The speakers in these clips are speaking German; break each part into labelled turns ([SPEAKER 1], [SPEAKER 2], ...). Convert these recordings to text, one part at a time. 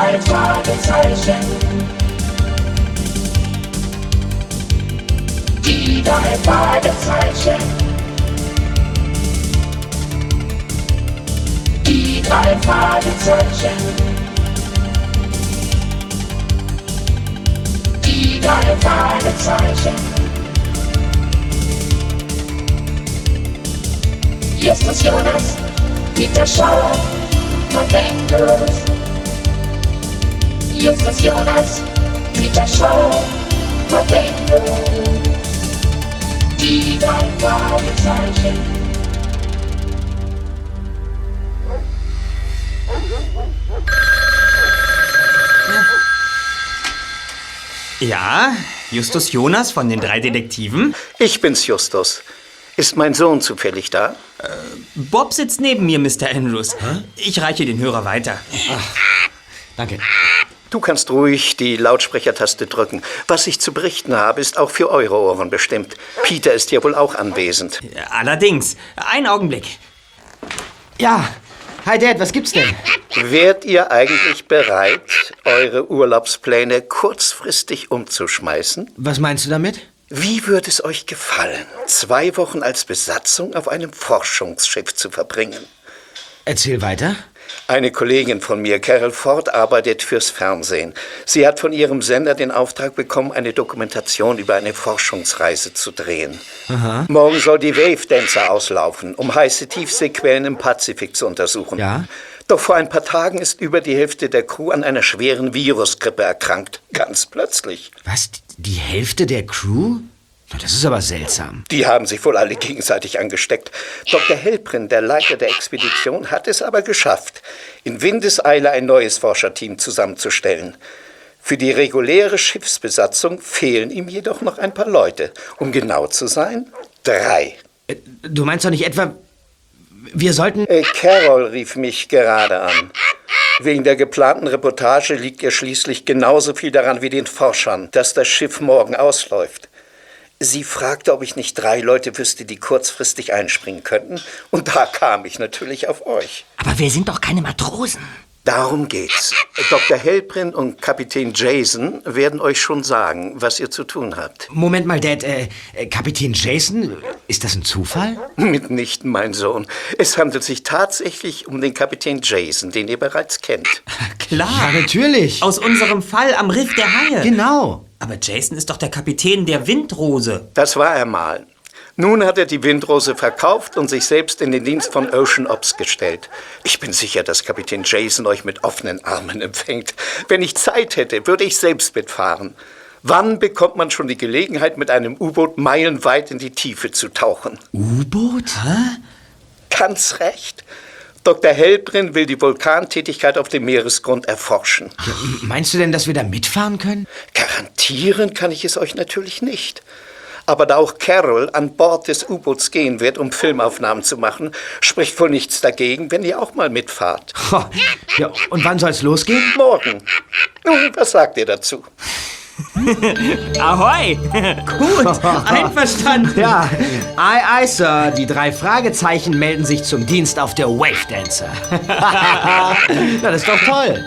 [SPEAKER 1] drei Fragezeichen. Die drei Fragezeichen. Die drei Fragezeichen. Die drei Fragezeichen. Justus Jonas, Peter Schauer, Momentos. Justus Jonas, Peter Schauer, Momentos. Die drei Fragezeichen.
[SPEAKER 2] Ja, Justus Jonas von den drei Detektiven.
[SPEAKER 3] Ich bin's, Justus. Ist mein Sohn zufällig da?
[SPEAKER 2] Bob sitzt neben mir, Mr. Andrews. Ich reiche den Hörer weiter.
[SPEAKER 4] Danke.
[SPEAKER 3] Du kannst ruhig die Lautsprechertaste drücken. Was ich zu berichten habe, ist auch für eure Ohren bestimmt. Peter ist ja wohl auch anwesend.
[SPEAKER 2] Allerdings. Ein Augenblick.
[SPEAKER 4] Ja. Hi Dad, was gibt's denn?
[SPEAKER 3] Wärt ihr eigentlich bereit, eure Urlaubspläne kurzfristig umzuschmeißen?
[SPEAKER 4] Was meinst du damit?
[SPEAKER 3] Wie würde es euch gefallen, zwei Wochen als Besatzung auf einem Forschungsschiff zu verbringen?
[SPEAKER 4] Erzähl weiter.
[SPEAKER 3] Eine Kollegin von mir, Carol Ford, arbeitet fürs Fernsehen. Sie hat von ihrem Sender den Auftrag bekommen, eine Dokumentation über eine Forschungsreise zu drehen.
[SPEAKER 4] Aha.
[SPEAKER 3] Morgen soll die Wave Dancer auslaufen, um heiße Tiefseequellen im Pazifik zu untersuchen.
[SPEAKER 4] Ja?
[SPEAKER 3] Doch vor ein paar Tagen ist über die Hälfte der Crew an einer schweren Virusgrippe erkrankt. Ganz plötzlich.
[SPEAKER 4] Was? Die Hälfte der Crew? Das ist aber seltsam.
[SPEAKER 3] Die haben sich wohl alle gegenseitig angesteckt. Dr. Helprin, der Leiter der Expedition, hat es aber geschafft, in Windeseile ein neues Forscherteam zusammenzustellen. Für die reguläre Schiffsbesatzung fehlen ihm jedoch noch ein paar Leute. Um genau zu sein, drei.
[SPEAKER 4] Äh, Du meinst doch nicht etwa, wir sollten...
[SPEAKER 3] Äh, Carol rief mich gerade an. Wegen der geplanten Reportage liegt ihr schließlich genauso viel daran wie den Forschern, dass das Schiff morgen ausläuft. Sie fragte, ob ich nicht drei Leute wüsste, die kurzfristig einspringen könnten. Und da kam ich natürlich auf euch.
[SPEAKER 4] Aber wir sind doch keine Matrosen.
[SPEAKER 3] Darum geht's. Dr. Helprin und Kapitän Jason werden euch schon sagen, was ihr zu tun habt.
[SPEAKER 4] Moment mal, Dad. Äh, äh, Kapitän Jason, ist das ein Zufall?
[SPEAKER 3] Mitnichten, mein Sohn. Es handelt sich tatsächlich um den Kapitän Jason, den ihr bereits kennt.
[SPEAKER 2] Klar.
[SPEAKER 4] Ja, natürlich.
[SPEAKER 2] Aus unserem Fall am Riff der Haie.
[SPEAKER 4] Genau.
[SPEAKER 2] Aber Jason ist doch der Kapitän der Windrose.
[SPEAKER 3] Das war er mal. Nun hat er die Windrose verkauft und sich selbst in den Dienst von Ocean Ops gestellt. Ich bin sicher, dass Kapitän Jason euch mit offenen Armen empfängt. Wenn ich Zeit hätte, würde ich selbst mitfahren. Wann bekommt man schon die Gelegenheit, mit einem U-Boot meilenweit in die Tiefe zu tauchen?
[SPEAKER 4] U-Boot? Hä?
[SPEAKER 3] Ganz recht. Dr. Hellbrin will die Vulkantätigkeit auf dem Meeresgrund erforschen.
[SPEAKER 4] Meinst du denn, dass wir da mitfahren können?
[SPEAKER 3] Garantieren kann ich es euch natürlich nicht. Aber da auch Carol an Bord des U-Boots gehen wird, um Filmaufnahmen zu machen, spricht wohl nichts dagegen, wenn ihr auch mal mitfahrt.
[SPEAKER 4] Ja, und wann soll's losgehen?
[SPEAKER 3] Morgen. Nun, was sagt ihr dazu?
[SPEAKER 2] Ahoi! Gut, einverstanden.
[SPEAKER 4] Ja, aye, aye, Sir. Die drei Fragezeichen melden sich zum Dienst auf der Wave Dancer. Das ist doch toll.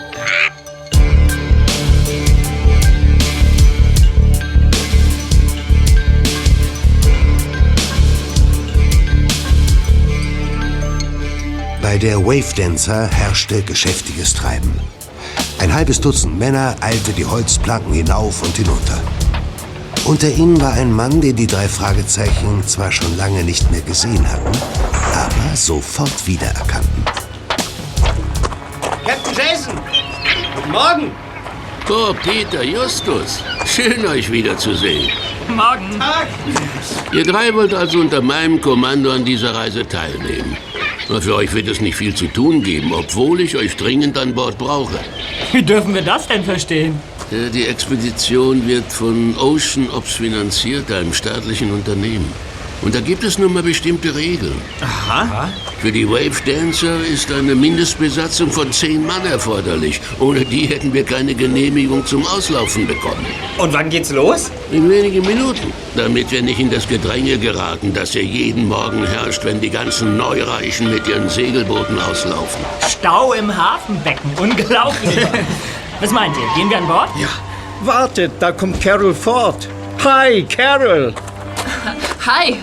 [SPEAKER 5] Bei der Wave Dancer herrschte geschäftiges Treiben. Ein halbes Dutzend Männer eilte die Holzplanken hinauf und hinunter. Unter ihnen war ein Mann, den die drei Fragezeichen zwar schon lange nicht mehr gesehen hatten, aber sofort wiedererkannten.
[SPEAKER 4] Captain Jason! Guten Morgen!
[SPEAKER 6] Oh, Peter, Justus. Schön, euch wiederzusehen.
[SPEAKER 2] Morgen.
[SPEAKER 6] Ihr drei wollt also unter meinem Kommando an dieser Reise teilnehmen. Für euch wird es nicht viel zu tun geben, obwohl ich euch dringend an Bord brauche.
[SPEAKER 2] Wie dürfen wir das denn verstehen?
[SPEAKER 6] Äh, Die Expedition wird von Ocean Ops finanziert, einem staatlichen Unternehmen. Und da gibt es nun mal bestimmte Regeln.
[SPEAKER 2] Aha.
[SPEAKER 6] Für die Wave Dancer ist eine Mindestbesatzung von zehn Mann erforderlich. Ohne die hätten wir keine Genehmigung zum Auslaufen bekommen.
[SPEAKER 2] Und wann geht's los?
[SPEAKER 6] In wenigen Minuten. Damit wir nicht in das Gedränge geraten, das hier jeden Morgen herrscht, wenn die ganzen Neureichen mit ihren Segelbooten auslaufen.
[SPEAKER 7] Stau im Hafenbecken. Unglaublich. Was meint ihr? Gehen wir an Bord?
[SPEAKER 3] Ja. Wartet, da kommt Carol Ford. Hi, Carol.
[SPEAKER 8] Hi.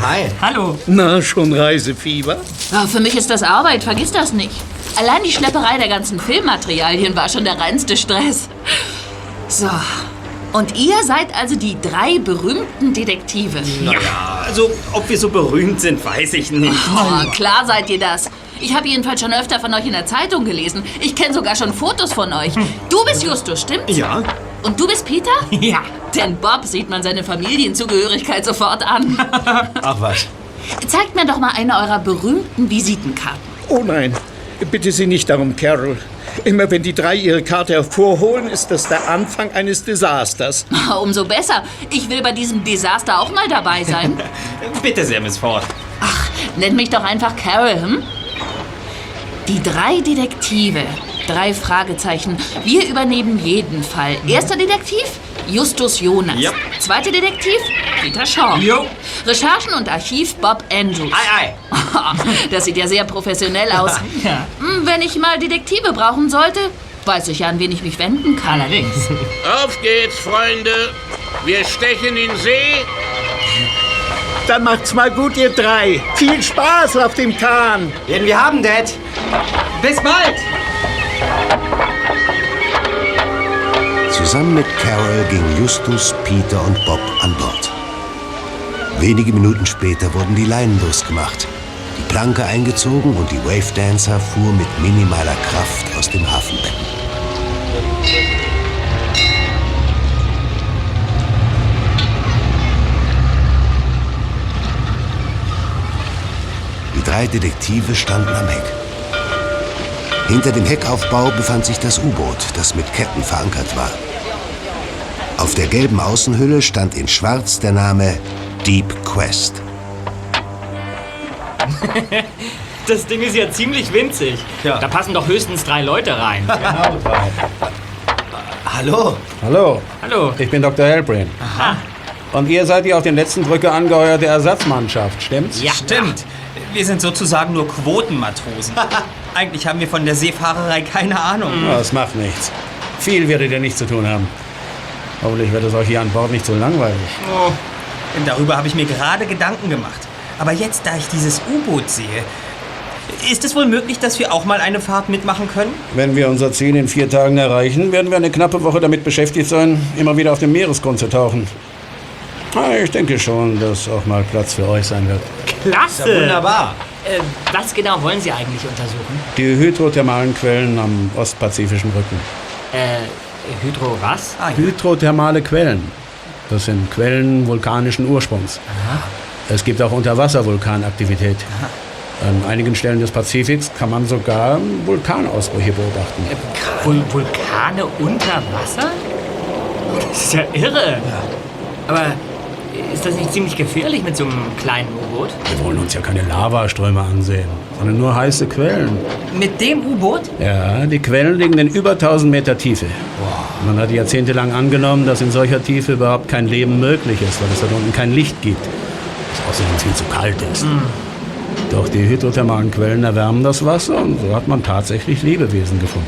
[SPEAKER 4] Hi.
[SPEAKER 7] Hallo.
[SPEAKER 3] Na, schon Reisefieber?
[SPEAKER 8] Ah, für mich ist das Arbeit, vergiss das nicht. Allein die Schlepperei der ganzen Filmmaterialien war schon der reinste Stress. So. Und ihr seid also die drei berühmten Detektive.
[SPEAKER 2] Ja, also ob wir so berühmt sind, weiß ich nicht.
[SPEAKER 8] Oh, klar seid ihr das. Ich habe jedenfalls schon öfter von euch in der Zeitung gelesen. Ich kenne sogar schon Fotos von euch. Du bist Justus, stimmt's?
[SPEAKER 2] Ja.
[SPEAKER 8] Und du bist Peter?
[SPEAKER 7] Ja.
[SPEAKER 8] Denn Bob sieht man seine Familienzugehörigkeit sofort an.
[SPEAKER 4] Ach was.
[SPEAKER 8] Zeigt mir doch mal eine eurer berühmten Visitenkarten.
[SPEAKER 3] Oh nein, bitte Sie nicht darum, Carol. Immer wenn die drei ihre Karte hervorholen, ist das der Anfang eines Desasters.
[SPEAKER 8] Umso besser. Ich will bei diesem Desaster auch mal dabei sein.
[SPEAKER 2] Bitte sehr, Miss Ford.
[SPEAKER 8] Ach, nennt mich doch einfach Carol, hm? Die drei Detektive. Drei Fragezeichen. Wir übernehmen jeden Fall. Erster Detektiv? Justus Jonas.
[SPEAKER 2] Ja.
[SPEAKER 8] Zweiter Detektiv? Peter Shaw.
[SPEAKER 2] Jo.
[SPEAKER 8] Recherchen und Archiv Bob Andrews.
[SPEAKER 2] Ei, ei.
[SPEAKER 8] Das sieht ja sehr professionell aus.
[SPEAKER 7] Ja.
[SPEAKER 8] Hm, Wenn ich mal Detektive brauchen sollte, weiß ich ja, an wen ich mich wenden kann.
[SPEAKER 7] Allerdings.
[SPEAKER 6] Auf geht's, Freunde. Wir stechen in See.
[SPEAKER 3] Dann macht's mal gut, ihr drei. Viel Spaß auf dem Kahn.
[SPEAKER 4] Werden wir haben, Dad.
[SPEAKER 2] Bis bald!
[SPEAKER 5] Zusammen mit Carol gingen Justus, Peter und Bob an Bord. Wenige Minuten später wurden die Leinen losgemacht, die Planke eingezogen und die Wave Dancer fuhr mit minimaler Kraft aus dem Hafenbecken. Die drei Detektive standen am Heck. Hinter dem Heckaufbau befand sich das U-Boot, das mit Ketten verankert war. Auf der gelben Außenhülle stand in Schwarz der Name Deep Quest.
[SPEAKER 7] Das Ding ist ja ziemlich winzig.
[SPEAKER 4] Ja.
[SPEAKER 7] Da passen doch höchstens drei Leute rein.
[SPEAKER 4] Hallo.
[SPEAKER 9] Hallo,
[SPEAKER 7] Hallo.
[SPEAKER 9] ich bin Dr. Hellbrain.
[SPEAKER 7] Aha.
[SPEAKER 9] Und ihr seid die auf den letzten Drücker angeheuerte Ersatzmannschaft, stimmt's?
[SPEAKER 7] Ja.
[SPEAKER 2] Stimmt. Wir sind sozusagen nur Quotenmatrosen. Eigentlich haben wir von der Seefahrerei keine Ahnung.
[SPEAKER 9] Ja, Das macht nichts. Viel werdet ihr nicht zu tun haben. Hoffentlich wird es euch hier an Bord nicht so langweilig.
[SPEAKER 2] Oh, denn darüber habe ich mir gerade Gedanken gemacht. Aber jetzt, da ich dieses U-Boot sehe, ist es wohl möglich, dass wir auch mal eine Fahrt mitmachen können?
[SPEAKER 9] Wenn wir unser Ziel in vier Tagen erreichen, werden wir eine knappe Woche damit beschäftigt sein, immer wieder auf dem Meeresgrund zu tauchen. Ah, Ich denke schon, dass auch mal Platz für euch sein wird.
[SPEAKER 7] Klasse.
[SPEAKER 4] Wunderbar.
[SPEAKER 7] Äh, was genau wollen Sie eigentlich untersuchen?
[SPEAKER 9] Die hydrothermalen Quellen am ostpazifischen Rücken.
[SPEAKER 7] Äh, Hydro was?
[SPEAKER 2] Ah, ja.
[SPEAKER 9] Hydrothermale Quellen. Das sind Quellen vulkanischen Ursprungs. Es gibt auch Unterwasservulkanaktivität. An einigen Stellen des Pazifiks kann man sogar Vulkanausbrüche beobachten.
[SPEAKER 7] Vul Vulkane unter Wasser? Das ist ja irre. Aber ist das nicht ziemlich gefährlich mit so einem kleinen U-Boot?
[SPEAKER 9] Wir wollen uns ja keine Lavaströme ansehen, sondern nur heiße Quellen.
[SPEAKER 2] Mit dem U-Boot?
[SPEAKER 9] Ja, die Quellen liegen in über 1000 Meter Tiefe. Man hat jahrzehntelang angenommen, dass in solcher Tiefe überhaupt kein Leben möglich ist, weil es dort unten kein Licht gibt. Es außerdem viel zu kalt ist. Doch die hydrothermalen Quellen erwärmen das Wasser und so hat man tatsächlich Lebewesen gefunden.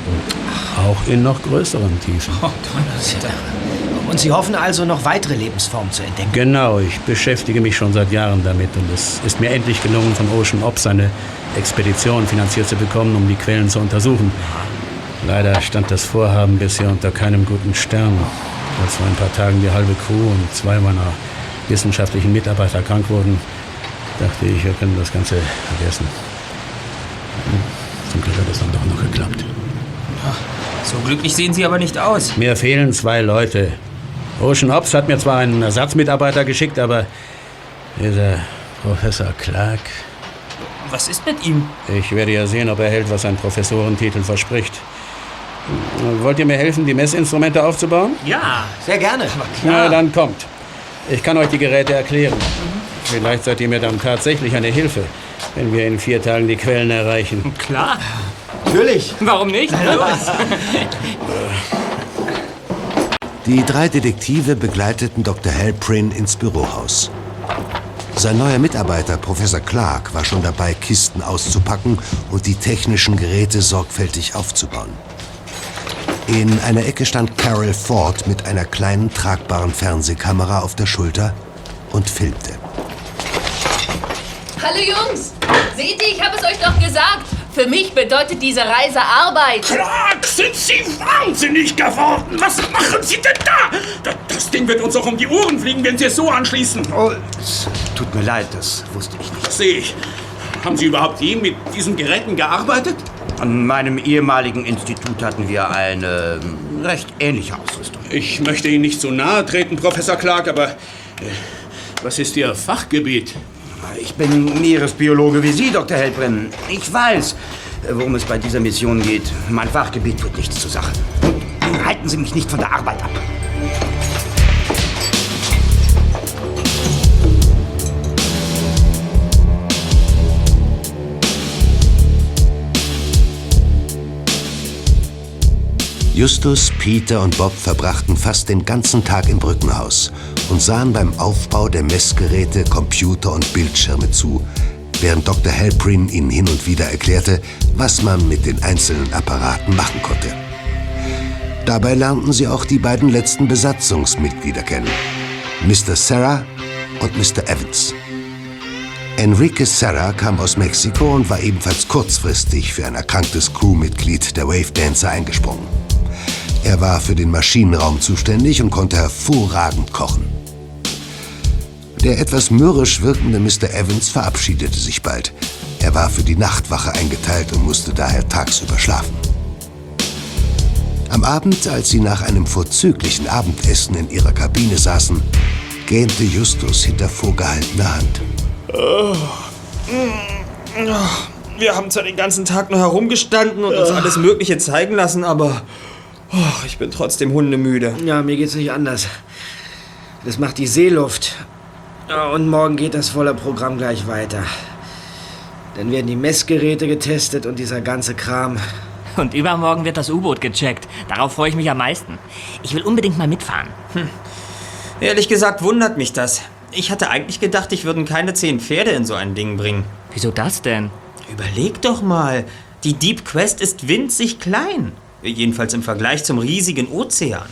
[SPEAKER 9] Auch in noch größeren Tiefen.
[SPEAKER 4] Und Sie hoffen also, noch weitere Lebensformen zu entdecken?
[SPEAKER 9] Genau, ich beschäftige mich schon seit Jahren damit und es ist mir endlich gelungen, von Ocean Ops eine Expedition finanziert zu bekommen, um die Quellen zu untersuchen. Leider stand das Vorhaben bisher unter keinem guten Stern. Als vor ein paar Tagen die halbe Crew und zwei meiner wissenschaftlichen Mitarbeiter krank wurden, dachte ich, wir können das Ganze vergessen. Zum Glück hat es dann doch noch geklappt.
[SPEAKER 2] So glücklich sehen Sie aber nicht aus.
[SPEAKER 9] Mir fehlen zwei Leute. Ocean Ops hat mir zwar einen Ersatzmitarbeiter geschickt, aber dieser Professor Clark,
[SPEAKER 2] Was ist mit ihm?
[SPEAKER 9] ich werde ja sehen, ob er hält, was sein Professorentitel verspricht. Wollt ihr mir helfen, die Messinstrumente aufzubauen?
[SPEAKER 7] Ja.
[SPEAKER 4] Sehr gerne.
[SPEAKER 9] Na, dann kommt. Ich kann euch die Geräte erklären. Vielleicht seid ihr mir dann tatsächlich eine Hilfe, wenn wir in vier Tagen die Quellen erreichen.
[SPEAKER 7] Klar.
[SPEAKER 4] Natürlich.
[SPEAKER 7] Warum nicht? Los.
[SPEAKER 5] Die drei Detektive begleiteten Dr. Halprin ins Bürohaus. Sein neuer Mitarbeiter, Professor Clark, war schon dabei, Kisten auszupacken und die technischen Geräte sorgfältig aufzubauen. In einer Ecke stand Carol Ford mit einer kleinen tragbaren Fernsehkamera auf der Schulter und filmte.
[SPEAKER 8] Hallo Jungs! Seht ihr, ich habe es euch doch gesagt. Für mich bedeutet diese Reise Arbeit.
[SPEAKER 10] Clark, sind Sie wahnsinnig geworden? Was machen Sie denn da? Da- Das Ding wird uns auch um die Ohren fliegen, wenn Sie es so anschließen.
[SPEAKER 4] Oh, es tut mir leid, das wusste ich nicht.
[SPEAKER 10] Das sehe ich. Haben Sie überhaupt je mit diesen Geräten gearbeitet?
[SPEAKER 4] An meinem ehemaligen Institut hatten wir eine ähm, recht ähnliche Ausrüstung.
[SPEAKER 10] Ich möchte Ihnen nicht so nahe treten, Professor Clark, aber äh, was ist Ihr Fachgebiet?
[SPEAKER 4] Ich bin Meeresbiologe wie Sie, Dr. Hellbrenn. Ich weiß, worum es bei dieser Mission geht. Mein Fachgebiet tut nichts zur Sache. Halten Sie mich nicht von der Arbeit ab.
[SPEAKER 5] Justus, Peter und Bob verbrachten fast den ganzen Tag im Brückenhaus und sahen beim Aufbau der Messgeräte, Computer und Bildschirme zu, während Dr. Halprin ihnen hin und wieder erklärte, was man mit den einzelnen Apparaten machen konnte. Dabei lernten sie auch die beiden letzten Besatzungsmitglieder kennen, Mr. Serra und Mr. Evans. Enrique Serra kam aus Mexiko und war ebenfalls kurzfristig für ein erkranktes Crewmitglied der Wave Dancer eingesprungen. Er war für den Maschinenraum zuständig und konnte hervorragend kochen. Der etwas mürrisch wirkende Mr. Evans verabschiedete sich bald. Er war für die Nachtwache eingeteilt und musste daher tagsüber schlafen. Am Abend, als sie nach einem vorzüglichen Abendessen in ihrer Kabine saßen, gähnte Justus hinter vorgehaltener Hand.
[SPEAKER 2] Wir haben zwar den ganzen Tag nur herumgestanden und uns alles Mögliche zeigen lassen, aber oh, ich bin trotzdem hundemüde.
[SPEAKER 4] Ja, mir geht's nicht anders. Das macht die Seeluft. Und morgen geht das volle Programm gleich weiter. Dann werden die Messgeräte getestet und dieser ganze Kram.
[SPEAKER 7] Und übermorgen wird das U-Boot gecheckt. Darauf freue ich mich am meisten. Ich will unbedingt mal mitfahren.
[SPEAKER 2] Ehrlich gesagt wundert mich das. Ich hatte eigentlich gedacht, ich würden keine zehn Pferde in so ein Ding bringen.
[SPEAKER 7] Wieso das denn?
[SPEAKER 2] Überleg doch mal. Die Deep Quest ist winzig klein. Jedenfalls im Vergleich zum riesigen Ozean.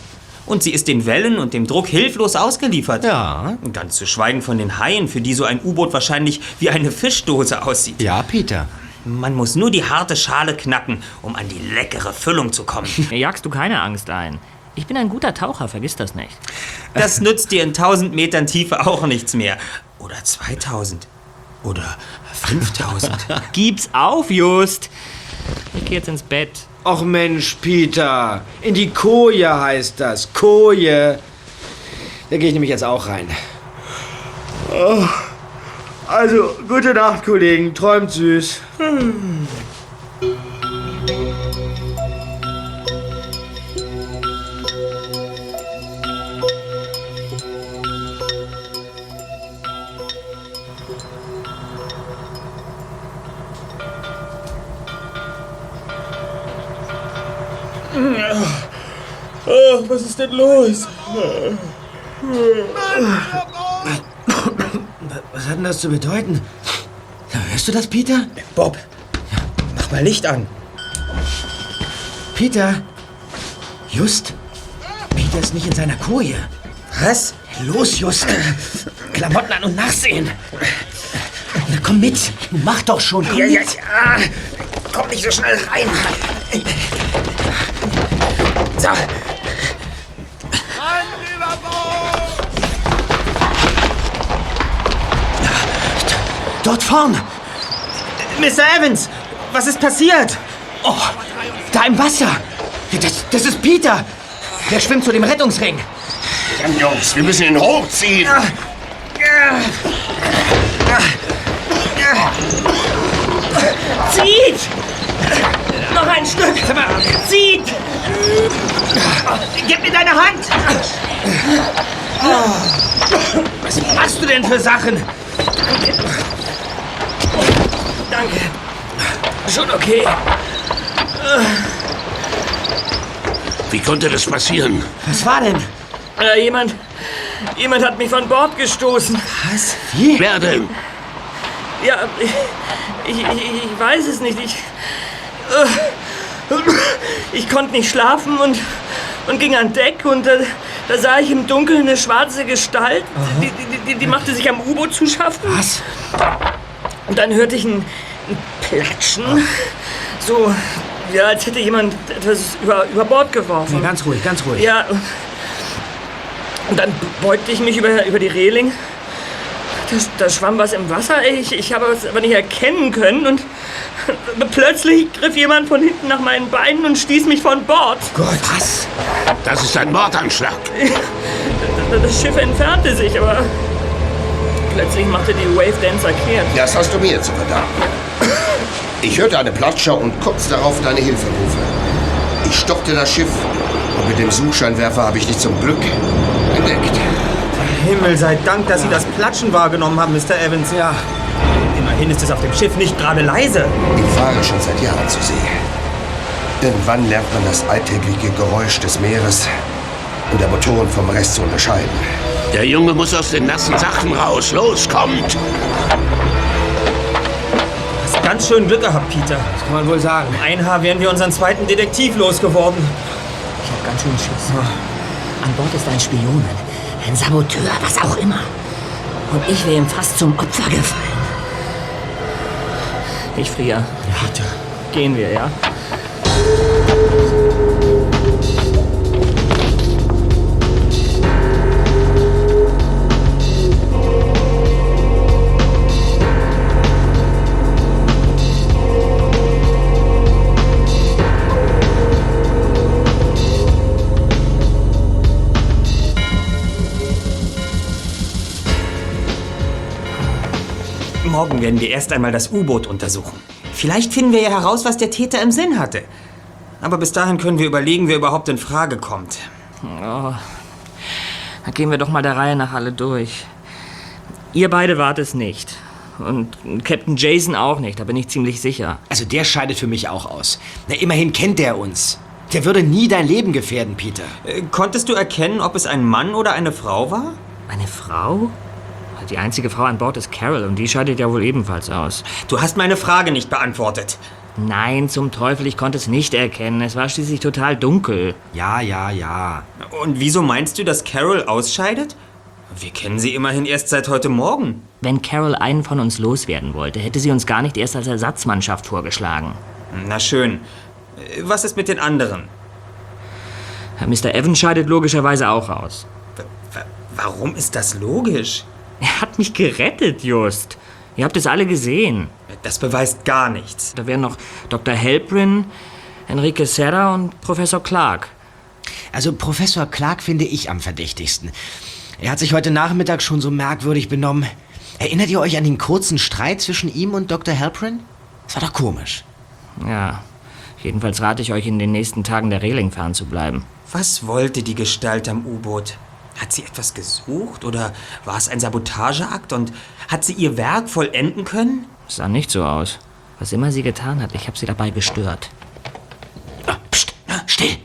[SPEAKER 2] Und sie ist den Wellen und dem Druck hilflos ausgeliefert.
[SPEAKER 4] Ja.
[SPEAKER 2] Ganz zu schweigen von den Haien, für die so ein U-Boot wahrscheinlich wie eine Fischdose aussieht.
[SPEAKER 4] Ja, Peter.
[SPEAKER 2] Man muss nur die harte Schale knacken, um an die leckere Füllung zu kommen.
[SPEAKER 7] Mir jagst du keine Angst ein. Ich bin ein guter Taucher, vergiss das nicht.
[SPEAKER 2] Das nützt dir in 1000 Metern Tiefe auch nichts mehr. Oder 2000. Oder 5000.
[SPEAKER 7] Gib's auf, Just. Ich geh jetzt ins Bett.
[SPEAKER 4] Och Mensch, Peter. In die Koje heißt das. Koje. Da gehe ich nämlich jetzt auch rein. Oh. Also, gute Nacht, Kollegen. Träumt süß.
[SPEAKER 10] Oh, was ist denn los?
[SPEAKER 4] Was hat denn das zu bedeuten? Hörst du das, Peter?
[SPEAKER 2] Bob, mach mal Licht an.
[SPEAKER 4] Peter? Just? Peter ist nicht in seiner Koje.
[SPEAKER 2] Was?
[SPEAKER 4] Los, Just. Klamotten an und nachsehen. Na, komm mit. Mach doch schon. Komm
[SPEAKER 2] Ja, ja, ja. Komm nicht so schnell rein. So.
[SPEAKER 4] Dort vorn.
[SPEAKER 2] Mr. Evans, was ist passiert?
[SPEAKER 4] Oh, da im Wasser. Das, das ist Peter. Der schwimmt zu dem Rettungsring.
[SPEAKER 11] Dann, Jungs, wir müssen ihn hochziehen.
[SPEAKER 2] Zieht! Noch ein Stück! Zieht! Gib mir deine Hand!
[SPEAKER 4] Was machst du denn für Sachen?
[SPEAKER 2] Danke.
[SPEAKER 4] Schon okay.
[SPEAKER 6] Wie konnte das passieren?
[SPEAKER 4] Was war denn?
[SPEAKER 7] Äh, jemand. Jemand hat mich von Bord gestoßen.
[SPEAKER 4] Was? Wie?
[SPEAKER 6] Wer denn?
[SPEAKER 7] Ja, ich, ich, ich, weiß es nicht. Ich. Äh, ich konnte nicht schlafen und, und ging an Deck und da, da sah ich im Dunkeln eine schwarze Gestalt. Die, die, die, die machte sich am U-Boot zu schaffen.
[SPEAKER 4] Was?
[SPEAKER 7] Und dann hörte ich ein, ein Platschen. So, ja, als hätte jemand etwas über, über Bord geworfen.
[SPEAKER 4] Nee, ganz ruhig, ganz ruhig.
[SPEAKER 7] Ja, und- und dann beugte ich mich über, über die Reling. Da, da schwamm was im Wasser. Ich, ich habe es aber nicht erkennen können. Und plötzlich griff jemand von hinten nach meinen Beinen und stieß mich von Bord.
[SPEAKER 4] Gott. Was?
[SPEAKER 6] Das ist ein Mordanschlag.
[SPEAKER 7] Das Schiff entfernte sich, aber plötzlich machte die Wave Dancer kehrt.
[SPEAKER 11] Das hast du mir zu verdanken. Ich hörte eine Platscher und kurz darauf deine Hilferufe. Ich stoppte das Schiff und mit dem Suchscheinwerfer habe ich dich zum Glück entdeckt.
[SPEAKER 2] Himmel sei Dank, dass Sie das Platschen wahrgenommen haben, Mr. Evans. Ja. Immerhin ist es auf dem Schiff nicht gerade leise.
[SPEAKER 11] Ich fahre schon seit Jahren zur See. Irgendwann lernt man das alltägliche Geräusch des Meeres und der Motoren vom Rest zu unterscheiden.
[SPEAKER 6] Der Junge muss aus den nassen Sachen raus. Los, kommt!
[SPEAKER 2] Hast ganz schön Glück gehabt, Peter.
[SPEAKER 4] Das kann man wohl sagen.
[SPEAKER 2] Um ein Haar wären wir unseren zweiten Detektiv losgeworden.
[SPEAKER 7] Ich hab ganz schön Schiss. An Bord ist ein Spion, ein Saboteur, was auch immer. Und ich wäre ihm fast zum Opfer gefallen. Ich friere.
[SPEAKER 2] Peter.
[SPEAKER 7] Gehen wir, ja?
[SPEAKER 2] Morgen werden wir erst einmal das U-Boot untersuchen. Vielleicht finden wir ja heraus, was der Täter im Sinn hatte. Aber bis dahin können wir überlegen, wer überhaupt in Frage kommt.
[SPEAKER 7] Oh. Dann gehen wir doch mal der Reihe nach alle durch. Ihr beide wart es nicht. Und Captain Jason auch nicht, da bin ich ziemlich sicher.
[SPEAKER 4] Also der scheidet für mich auch aus. Na, immerhin kennt er uns. Der würde nie dein Leben gefährden, Peter.
[SPEAKER 2] Äh, konntest du erkennen, ob es ein Mann oder eine Frau war?
[SPEAKER 7] Eine Frau? Die einzige Frau an Bord ist Carol und die scheidet ja wohl ebenfalls aus.
[SPEAKER 2] Du hast meine Frage nicht beantwortet.
[SPEAKER 7] Nein, zum Teufel, ich konnte es nicht erkennen. Es war schließlich total dunkel.
[SPEAKER 4] Ja, ja, ja.
[SPEAKER 2] Und wieso meinst du, dass Carol ausscheidet? Wir kennen sie immerhin erst seit heute Morgen.
[SPEAKER 7] Wenn Carol einen von uns loswerden wollte, hätte sie uns gar nicht erst als Ersatzmannschaft vorgeschlagen.
[SPEAKER 2] Na schön. Was ist mit den anderen?
[SPEAKER 7] Mr. Evans scheidet logischerweise auch aus.
[SPEAKER 2] W warum ist das logisch?
[SPEAKER 7] Er hat mich gerettet, Just. Ihr habt es alle gesehen.
[SPEAKER 2] Das beweist gar nichts.
[SPEAKER 7] Da wären noch Dr. Helprin, Enrique Serra und Professor Clark.
[SPEAKER 4] Also Professor Clark finde ich am verdächtigsten. Er hat sich heute Nachmittag schon so merkwürdig benommen. Erinnert ihr euch an den kurzen Streit zwischen ihm und Dr. Halprin? Das war doch komisch.
[SPEAKER 7] Ja, jedenfalls rate ich euch, in den nächsten Tagen der Reling fernzubleiben.
[SPEAKER 2] Was wollte die Gestalt am U-Boot? Hat sie etwas gesucht oder war es ein Sabotageakt und hat sie ihr Werk vollenden können?
[SPEAKER 7] Es sah nicht so aus. Was immer sie getan hat, ich habe sie dabei gestört.
[SPEAKER 4] Ah, pst, na, still.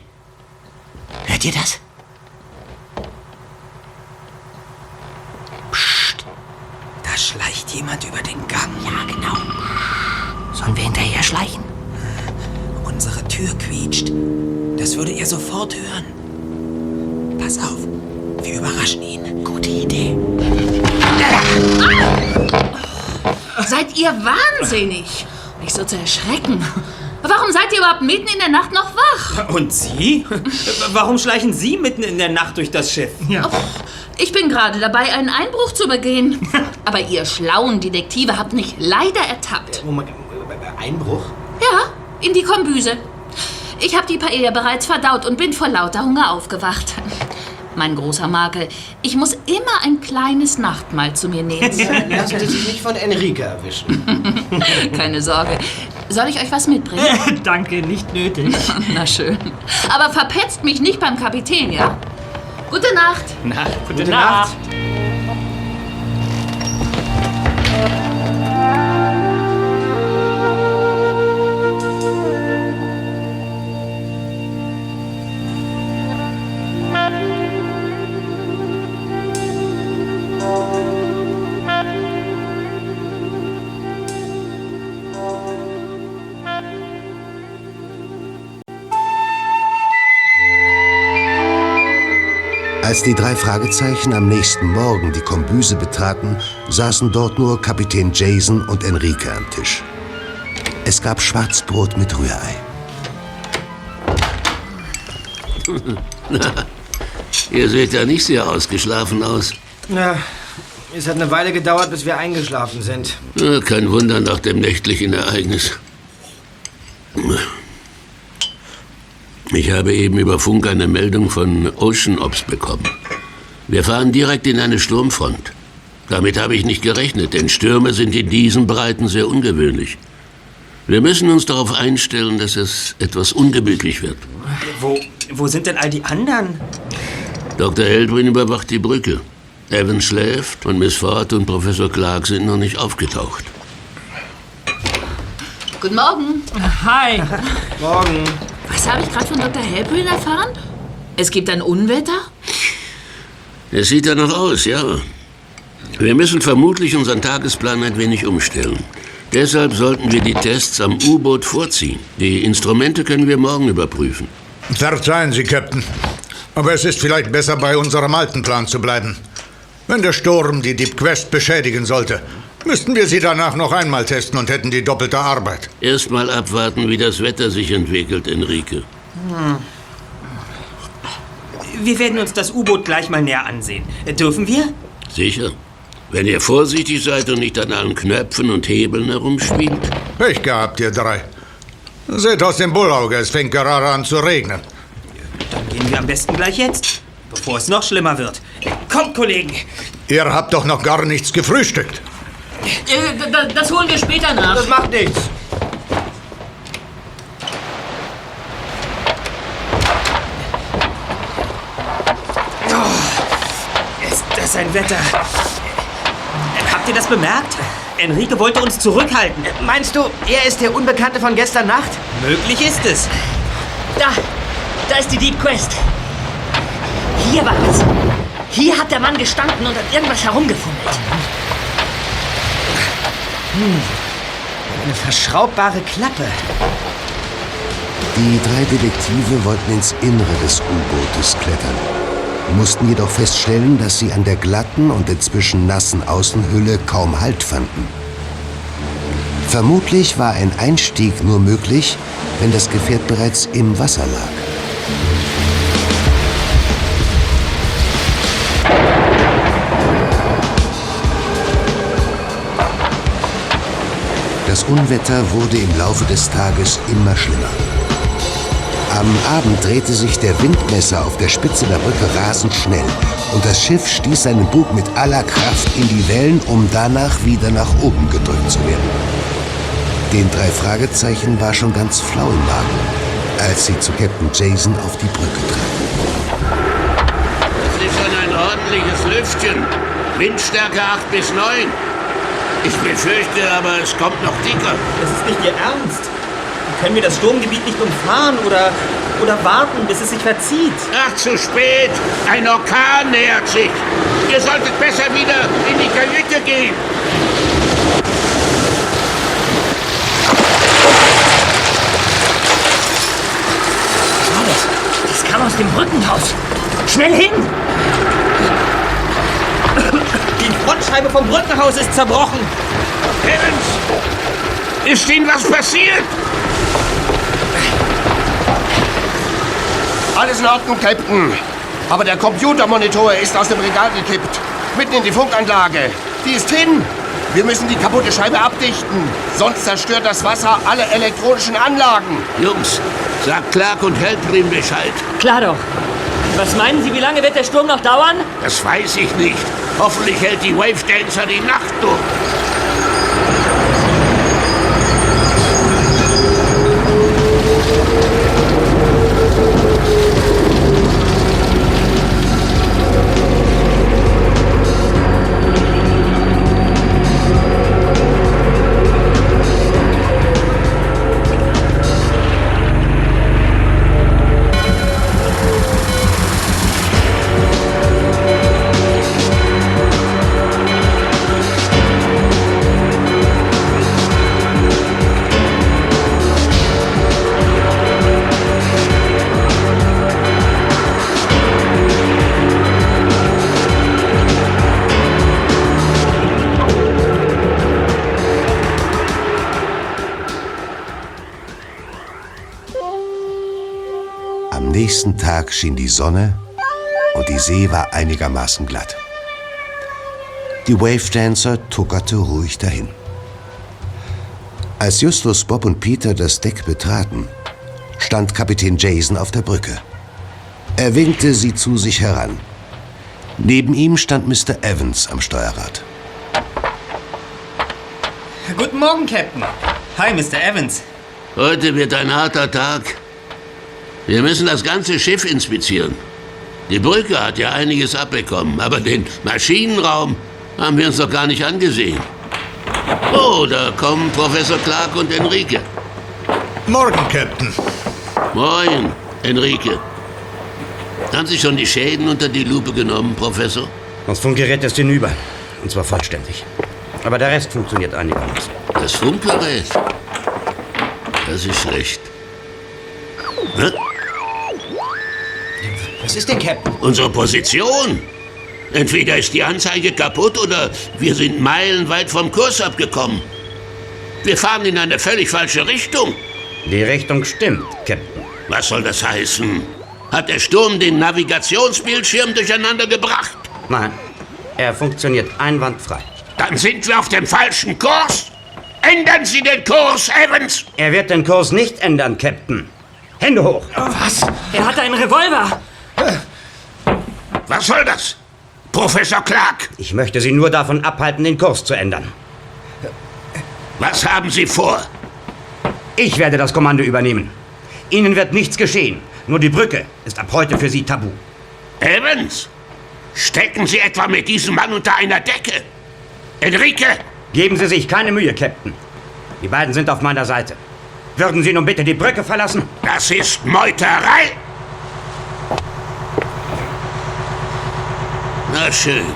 [SPEAKER 4] Hört ihr das? Psst.
[SPEAKER 2] Da schleicht jemand über den Gang.
[SPEAKER 4] Ja, genau.
[SPEAKER 7] Sollen wir hinterher schleichen?
[SPEAKER 2] Unsere Tür quietscht. Das würde er sofort hören. Pass auf, wir überraschen ihn.
[SPEAKER 4] Gute Idee.
[SPEAKER 8] Seid ihr wahnsinnig? Nicht so zu erschrecken. Warum seid ihr überhaupt mitten in der Nacht noch wach?
[SPEAKER 2] Und Sie? Warum schleichen Sie mitten in der Nacht durch das Schiff?
[SPEAKER 7] Ja.
[SPEAKER 8] Oh, ich bin gerade dabei, einen Einbruch zu begehen. Aber ihr schlauen Detektive habt mich leider ertappt.
[SPEAKER 4] Moment, Einbruch?
[SPEAKER 8] Ja, in die Kombüse. Ich habe die Paella bereits verdaut und bin vor lauter Hunger aufgewacht. Mein großer Makel, ich muss immer ein kleines Nachtmahl zu mir nehmen.
[SPEAKER 4] Lassen Sie sich nicht von Enrique erwischen.
[SPEAKER 8] Keine Sorge. Soll ich euch was mitbringen?
[SPEAKER 7] Danke, nicht nötig.
[SPEAKER 8] Na schön. Aber verpetzt mich nicht beim Kapitän, ja? Gute Nacht.
[SPEAKER 2] Na,
[SPEAKER 7] Gute Nacht.
[SPEAKER 5] Als die drei Fragezeichen am nächsten Morgen die Kombüse betraten, saßen dort nur Kapitän Jason und Enrique am Tisch. Es gab Schwarzbrot mit Rührei.
[SPEAKER 6] Na, ihr seht ja nicht sehr ausgeschlafen aus.
[SPEAKER 4] Na, es hat eine Weile gedauert, bis wir eingeschlafen sind.
[SPEAKER 6] Na, kein Wunder nach dem nächtlichen Ereignis. Ich habe eben über Funk eine Meldung von Ocean Ops bekommen. Wir fahren direkt in eine Sturmfront. Damit habe ich nicht gerechnet, denn Stürme sind in diesen Breiten sehr ungewöhnlich. Wir müssen uns darauf einstellen, dass es etwas ungemütlich wird.
[SPEAKER 2] Wo, wo sind denn all die anderen?
[SPEAKER 6] Dr. Heldwin überwacht die Brücke. Evan schläft und Miss Ford und Professor Clark sind noch nicht aufgetaucht.
[SPEAKER 8] Guten Morgen.
[SPEAKER 7] Hi.
[SPEAKER 4] Morgen.
[SPEAKER 8] Was habe ich gerade von Dr. Helbrin erfahren? Es gibt ein Unwetter?
[SPEAKER 6] Es sieht danach aus, ja. Wir müssen vermutlich unseren Tagesplan ein wenig umstellen. Deshalb sollten wir die Tests am U-Boot vorziehen. Die Instrumente können wir morgen überprüfen.
[SPEAKER 12] Verzeihen Sie, Captain. Aber es ist vielleicht besser, bei unserem alten Plan zu bleiben. Wenn der Sturm die Deep Quest beschädigen sollte, müssten wir sie danach noch einmal testen und hätten die doppelte Arbeit.
[SPEAKER 6] Erstmal abwarten, wie das Wetter sich entwickelt, Enrique.
[SPEAKER 2] Hm. Wir werden uns das U-Boot gleich mal näher ansehen. Äh, Dürfen wir?
[SPEAKER 6] Sicher. Wenn ihr vorsichtig seid und nicht an allen Knöpfen und Hebeln herumspielt.
[SPEAKER 12] Pech gehabt, ihr drei. Seht aus dem Bullauge, es fängt gerade an zu regnen.
[SPEAKER 2] Dann gehen wir am besten gleich jetzt, bevor es noch schlimmer wird. Kommt, Kollegen!
[SPEAKER 12] Ihr habt doch noch gar nichts gefrühstückt.
[SPEAKER 8] Äh, da- das holen wir später nach.
[SPEAKER 4] Das macht nichts.
[SPEAKER 2] Oh, ist das ein Wetter? Äh, Habt ihr das bemerkt? Enrique wollte uns zurückhalten.
[SPEAKER 4] Meinst du, er ist der Unbekannte von gestern Nacht?
[SPEAKER 2] Möglich ist es.
[SPEAKER 7] Da, da ist die Deep Quest. Hier war es. Hier hat der Mann gestanden und hat irgendwas herumgefummelt.
[SPEAKER 4] Hm. Eine verschraubbare Klappe.
[SPEAKER 5] Die drei Detektive wollten ins Innere des U-Bootes klettern, mussten jedoch feststellen, dass sie an der glatten und inzwischen nassen Außenhülle kaum Halt fanden. Vermutlich war ein Einstieg nur möglich, wenn das Gefährt bereits im Wasser lag. Das Unwetter wurde im Laufe des Tages immer schlimmer. Am Abend drehte sich der Windmesser auf der Spitze der Brücke rasend schnell und das Schiff stieß seinen Bug mit aller Kraft in die Wellen, um danach wieder nach oben gedrückt zu werden. Den drei Fragezeichen war schon ganz flau im Magen, als sie zu Captain Jason auf die Brücke traten.
[SPEAKER 6] Das ist schon ein ordentliches Lüftchen. Windstärke 8 bis 9. Ich befürchte aber, es kommt noch dicker.
[SPEAKER 2] Das ist nicht Ihr Ernst. Können wir das Sturmgebiet nicht umfahren oder, oder warten, bis es sich verzieht?
[SPEAKER 6] Ach, zu spät. Ein Orkan nähert sich. Ihr solltet besser wieder in die Kajüte gehen.
[SPEAKER 7] Das kam aus dem Brückenhaus. Schnell hin!
[SPEAKER 2] Die Frontscheibe vom Brückenhaus ist zerbrochen.
[SPEAKER 6] Evans! Ist Ihnen was passiert?
[SPEAKER 11] Alles in Ordnung, Captain. Aber der Computermonitor ist aus dem Regal gekippt. Mitten in die Funkanlage. Die ist hin. Wir müssen die kaputte Scheibe abdichten. Sonst zerstört das Wasser alle elektronischen Anlagen.
[SPEAKER 6] Jungs, sagt Clark und Heldrin Bescheid.
[SPEAKER 7] Klar doch. Was meinen Sie, wie lange wird der Sturm noch dauern?
[SPEAKER 6] Das weiß ich nicht. Hoffentlich hält die Wave Dancer die Nacht durch.
[SPEAKER 5] Nächsten Tag schien die Sonne und die See war einigermaßen glatt. Die Wave Dancer tuckerte ruhig dahin. Als Justus, Bob und Peter das Deck betraten, stand Kapitän Jason auf der Brücke. Er winkte sie zu sich heran. Neben ihm stand Mr. Evans am Steuerrad.
[SPEAKER 2] Guten Morgen, Captain. Hi, Mr. Evans.
[SPEAKER 6] Heute wird ein harter Tag. Wir müssen das ganze Schiff inspizieren. Die Brücke hat ja einiges abbekommen, aber den Maschinenraum haben wir uns noch gar nicht angesehen. Oh, da kommen Professor Clark und Enrique.
[SPEAKER 12] Morgen, Captain.
[SPEAKER 6] Moin, Enrique. Haben Sie schon die Schäden unter die Lupe genommen, Professor?
[SPEAKER 13] Das Funkgerät ist hinüber. Und zwar vollständig. Aber der Rest funktioniert einigermaßen.
[SPEAKER 6] Das Funkgerät? Das ist schlecht. Hä?
[SPEAKER 4] Was ist denn, Captain?
[SPEAKER 6] Unsere Position? Entweder ist die Anzeige kaputt oder wir sind meilenweit vom Kurs abgekommen. Wir fahren in eine völlig falsche Richtung.
[SPEAKER 13] Die Richtung stimmt, Captain.
[SPEAKER 6] Was soll das heißen? Hat der Sturm den Navigationsbildschirm durcheinander gebracht?
[SPEAKER 13] Nein, er funktioniert einwandfrei.
[SPEAKER 6] Dann sind wir auf dem falschen Kurs. Ändern Sie den Kurs, Evans!
[SPEAKER 13] Er wird den Kurs nicht ändern, Captain. Hände hoch!
[SPEAKER 7] Was? Er hat einen Revolver!
[SPEAKER 6] Was soll das? Professor Clark!
[SPEAKER 13] Ich möchte Sie nur davon abhalten, den Kurs zu ändern.
[SPEAKER 6] Was haben Sie vor?
[SPEAKER 13] Ich werde das Kommando übernehmen. Ihnen wird nichts geschehen. Nur die Brücke ist ab heute für Sie tabu.
[SPEAKER 6] Evans! Stecken Sie etwa mit diesem Mann unter einer Decke? Enrique!
[SPEAKER 13] Geben Sie sich keine Mühe, Captain. Die beiden sind auf meiner Seite. Würden Sie nun bitte die Brücke verlassen?
[SPEAKER 6] Das ist Meuterei! Na schön.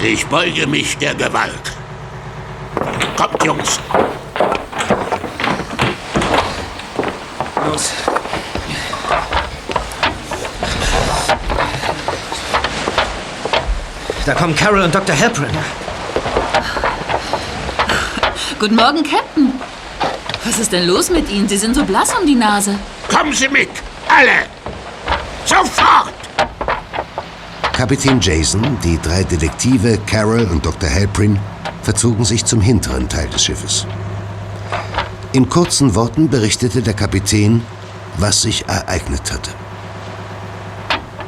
[SPEAKER 6] Ich beuge mich der Gewalt. Kommt, Jungs.
[SPEAKER 2] Los.
[SPEAKER 4] Da kommen Carol und Dr. Halprin.
[SPEAKER 8] Guten Morgen, Captain. Was ist denn los mit Ihnen? Sie sind so blass um die Nase.
[SPEAKER 6] Kommen Sie mit! Alle! Sofort!
[SPEAKER 5] Kapitän Jason, die drei Detektive Carol und Dr. Halprin verzogen sich zum hinteren Teil des Schiffes. In kurzen Worten berichtete der Kapitän, was sich ereignet hatte.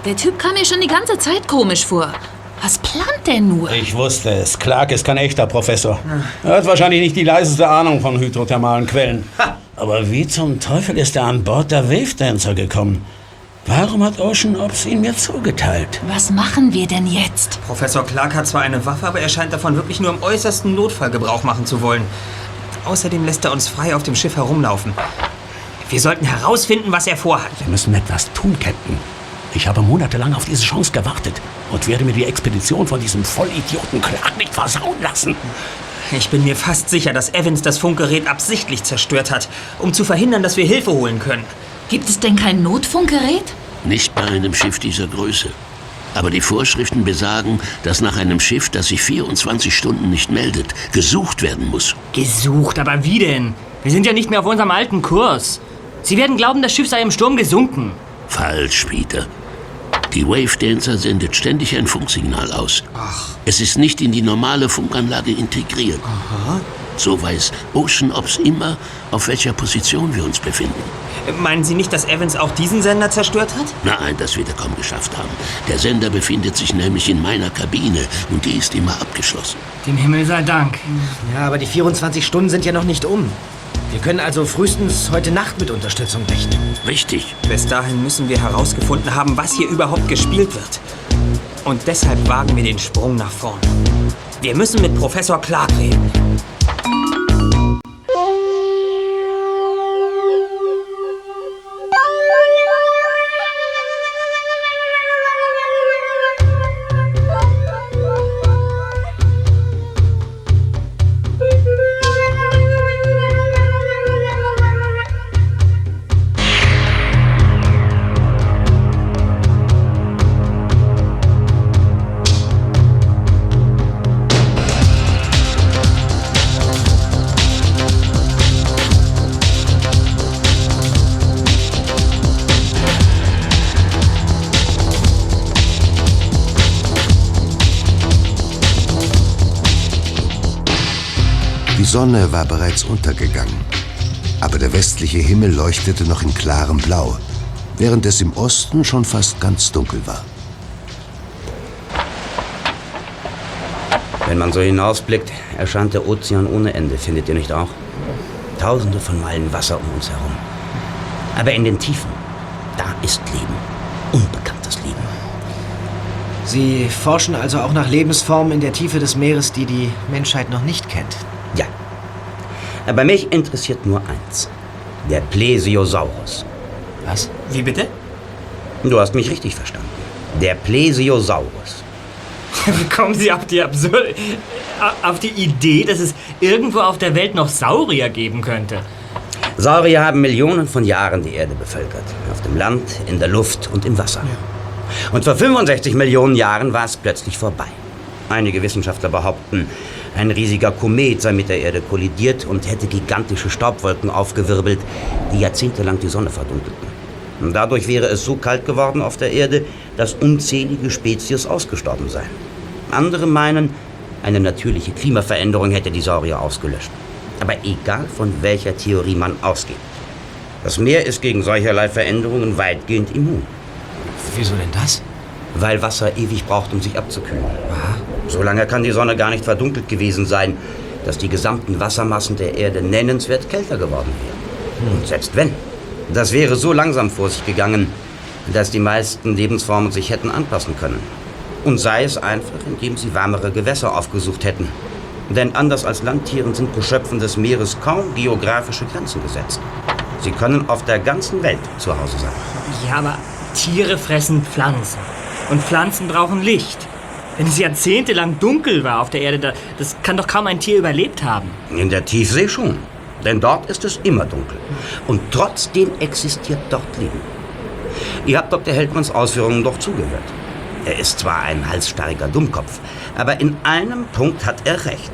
[SPEAKER 8] Der Typ kam mir schon die ganze Zeit komisch vor. Was plant der nur?
[SPEAKER 9] Ich wusste es. Clark ist kein echter Professor. Er hat wahrscheinlich nicht die leiseste Ahnung von hydrothermalen Quellen. Aber wie zum Teufel ist er an Bord der Wave Dancer gekommen? Warum hat Ocean Ops ihn mir zugeteilt?
[SPEAKER 8] Was machen wir denn jetzt?
[SPEAKER 2] Professor Clark hat zwar eine Waffe, aber er scheint davon wirklich nur im äußersten Notfall Gebrauch machen zu wollen. Außerdem lässt er uns frei auf dem Schiff herumlaufen. Wir sollten herausfinden, was er vorhat.
[SPEAKER 9] Wir müssen etwas tun, Captain. Ich habe monatelang auf diese Chance gewartet und werde mir die Expedition von diesem Vollidioten Clark nicht versauen lassen.
[SPEAKER 2] Ich bin mir fast sicher, dass Evans das Funkgerät absichtlich zerstört hat, um zu verhindern, dass wir Hilfe holen können.
[SPEAKER 8] Gibt es denn kein Notfunkgerät?
[SPEAKER 6] Nicht bei einem Schiff dieser Größe. Aber die Vorschriften besagen, dass nach einem Schiff, das sich 24 Stunden nicht meldet, gesucht werden muss.
[SPEAKER 7] Gesucht, aber wie denn? Wir sind ja nicht mehr auf unserem alten Kurs. Sie werden glauben, das Schiff sei im Sturm gesunken.
[SPEAKER 6] Falsch, Peter. Die Wave Dancer sendet ständig ein Funksignal aus.
[SPEAKER 2] Ach.
[SPEAKER 6] Es ist nicht in die normale Funkanlage integriert.
[SPEAKER 2] Aha.
[SPEAKER 6] So weiß Ocean Ops immer, auf welcher Position wir uns befinden.
[SPEAKER 2] Meinen Sie nicht, dass Evans auch diesen Sender zerstört hat?
[SPEAKER 6] Nein, das wird er kaum geschafft haben. Der Sender befindet sich nämlich in meiner Kabine und die ist immer abgeschlossen.
[SPEAKER 7] Dem Himmel sei Dank.
[SPEAKER 4] Ja, aber die 24 Stunden sind ja noch nicht um. Wir können also frühestens heute Nacht mit Unterstützung rechnen.
[SPEAKER 6] Richtig.
[SPEAKER 2] Bis dahin müssen wir herausgefunden haben, was hier überhaupt gespielt wird. Und deshalb wagen wir den Sprung nach vorn. Wir müssen mit Professor Clark reden.
[SPEAKER 5] Sonne war bereits untergegangen, aber der westliche Himmel leuchtete noch in klarem Blau, während es im Osten schon fast ganz dunkel war.
[SPEAKER 13] Wenn man so hinausblickt, erscheint der Ozean ohne Ende, findet ihr nicht auch? Tausende von Meilen Wasser um uns herum. Aber in den Tiefen, da ist Leben. Unbekanntes Leben.
[SPEAKER 14] Sie forschen also auch nach Lebensformen in der Tiefe des Meeres, die die Menschheit noch nicht kennt.
[SPEAKER 13] Ja. Aber mich interessiert nur eins. Der Plesiosaurus.
[SPEAKER 14] Was?
[SPEAKER 2] Wie bitte?
[SPEAKER 13] Du hast mich richtig verstanden. Der Plesiosaurus.
[SPEAKER 7] Wie kommen Sie auf die absurde, auf die Idee, dass es irgendwo auf der Welt noch Saurier geben könnte?
[SPEAKER 13] Saurier haben Millionen von Jahren die Erde bevölkert. Auf dem Land, in der Luft und im Wasser. Und vor 65 Millionen Jahren war es plötzlich vorbei. Einige Wissenschaftler behaupten, ein riesiger Komet sei mit der Erde kollidiert und hätte gigantische Staubwolken aufgewirbelt, die jahrzehntelang die Sonne verdunkelten. Und dadurch wäre es so kalt geworden auf der Erde, dass unzählige Spezies ausgestorben seien. Andere meinen, eine natürliche Klimaveränderung hätte die Saurier ausgelöscht. Aber egal von welcher Theorie man ausgeht, das Meer ist gegen solcherlei Veränderungen weitgehend immun.
[SPEAKER 14] Wieso denn das?
[SPEAKER 13] Weil Wasser ewig braucht, um sich abzukühlen. So lange kann die Sonne gar nicht verdunkelt gewesen sein, dass die gesamten Wassermassen der Erde nennenswert kälter geworden wären. Und selbst wenn, das wäre so langsam vor sich gegangen, dass die meisten Lebensformen sich hätten anpassen können. Und sei es einfach, indem sie wärmere Gewässer aufgesucht hätten. Denn anders als Landtieren sind Geschöpfen des Meeres kaum geografische Grenzen gesetzt. Sie können auf der ganzen Welt zu Hause sein.
[SPEAKER 7] Ja, aber Tiere fressen Pflanzen. Und Pflanzen brauchen Licht. Wenn es jahrzehntelang dunkel war auf der Erde, da, das kann doch kaum ein Tier überlebt haben.
[SPEAKER 13] In der Tiefsee schon. Denn dort ist es immer dunkel. Und trotzdem existiert dort Leben. Ihr habt Dr. Heldmanns Ausführungen doch zugehört. Er ist zwar ein halsstarriger Dummkopf, aber in einem Punkt hat er recht.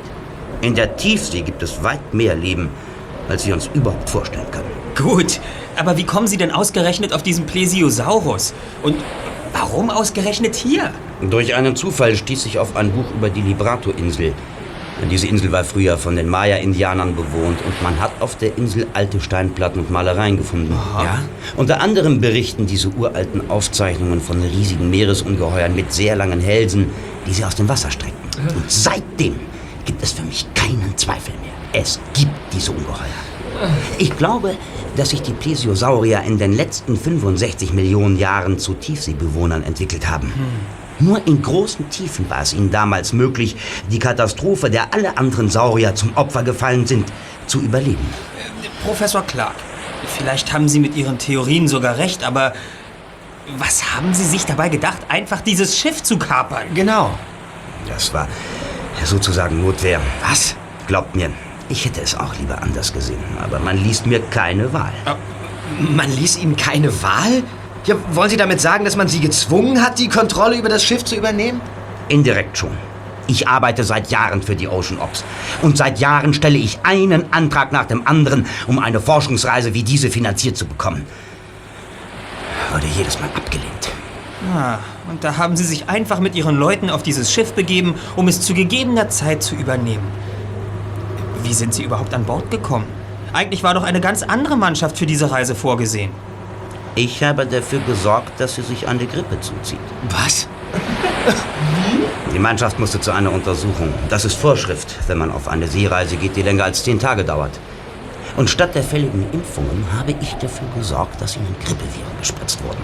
[SPEAKER 13] In der Tiefsee gibt es weit mehr Leben, als wir uns überhaupt vorstellen können.
[SPEAKER 2] Gut, aber wie kommen Sie denn ausgerechnet auf diesen Plesiosaurus? Und warum ausgerechnet hier?
[SPEAKER 13] Durch einen Zufall stieß ich auf ein Buch über die Librato-Insel. Diese Insel war früher von den Maya-Indianern bewohnt und man hat auf der Insel alte Steinplatten und Malereien gefunden. Ja? Unter anderem berichten diese uralten Aufzeichnungen von riesigen Meeresungeheuern mit sehr langen Hälsen, die sie aus dem Wasser streckten. Und seitdem gibt es für mich keinen Zweifel mehr. Es gibt diese Ungeheuer. Ich glaube, dass sich die Plesiosaurier in den letzten 65 Millionen Jahren zu Tiefseebewohnern entwickelt haben. Nur in großen Tiefen war es ihnen damals möglich, die Katastrophe, der alle anderen Saurier zum Opfer gefallen sind, zu überleben.
[SPEAKER 2] Professor Clark, vielleicht haben Sie mit Ihren Theorien sogar recht, aber was haben Sie sich dabei gedacht, einfach dieses Schiff zu kapern?
[SPEAKER 14] Genau.
[SPEAKER 13] Das war sozusagen Notwehr. Was? Glaubt mir, ich hätte es auch lieber anders gesehen, aber man ließ mir keine Wahl.
[SPEAKER 14] Man ließ Ihnen keine Wahl? Ja, wollen Sie damit sagen, dass man Sie gezwungen hat, die Kontrolle über das Schiff zu übernehmen?
[SPEAKER 13] Indirekt schon. Ich arbeite seit Jahren für die Ocean Ops. Und seit Jahren stelle ich einen Antrag nach dem anderen, um eine Forschungsreise wie diese finanziert zu bekommen. Wurde jedes Mal abgelehnt.
[SPEAKER 2] Ah, und da haben Sie sich einfach mit Ihren Leuten auf dieses Schiff begeben, um es zu gegebener Zeit zu übernehmen. Wie sind Sie überhaupt an Bord gekommen? Eigentlich war doch eine ganz andere Mannschaft für diese Reise vorgesehen.
[SPEAKER 13] Ich habe dafür gesorgt, dass sie sich eine Grippe zuzieht.
[SPEAKER 14] Was?
[SPEAKER 13] Die Mannschaft musste zu einer Untersuchung. Das ist Vorschrift, wenn man auf eine Seereise geht, die länger als zehn Tage dauert. Und statt der fälligen Impfungen habe ich dafür gesorgt, dass ihnen Grippeviren gespritzt wurden.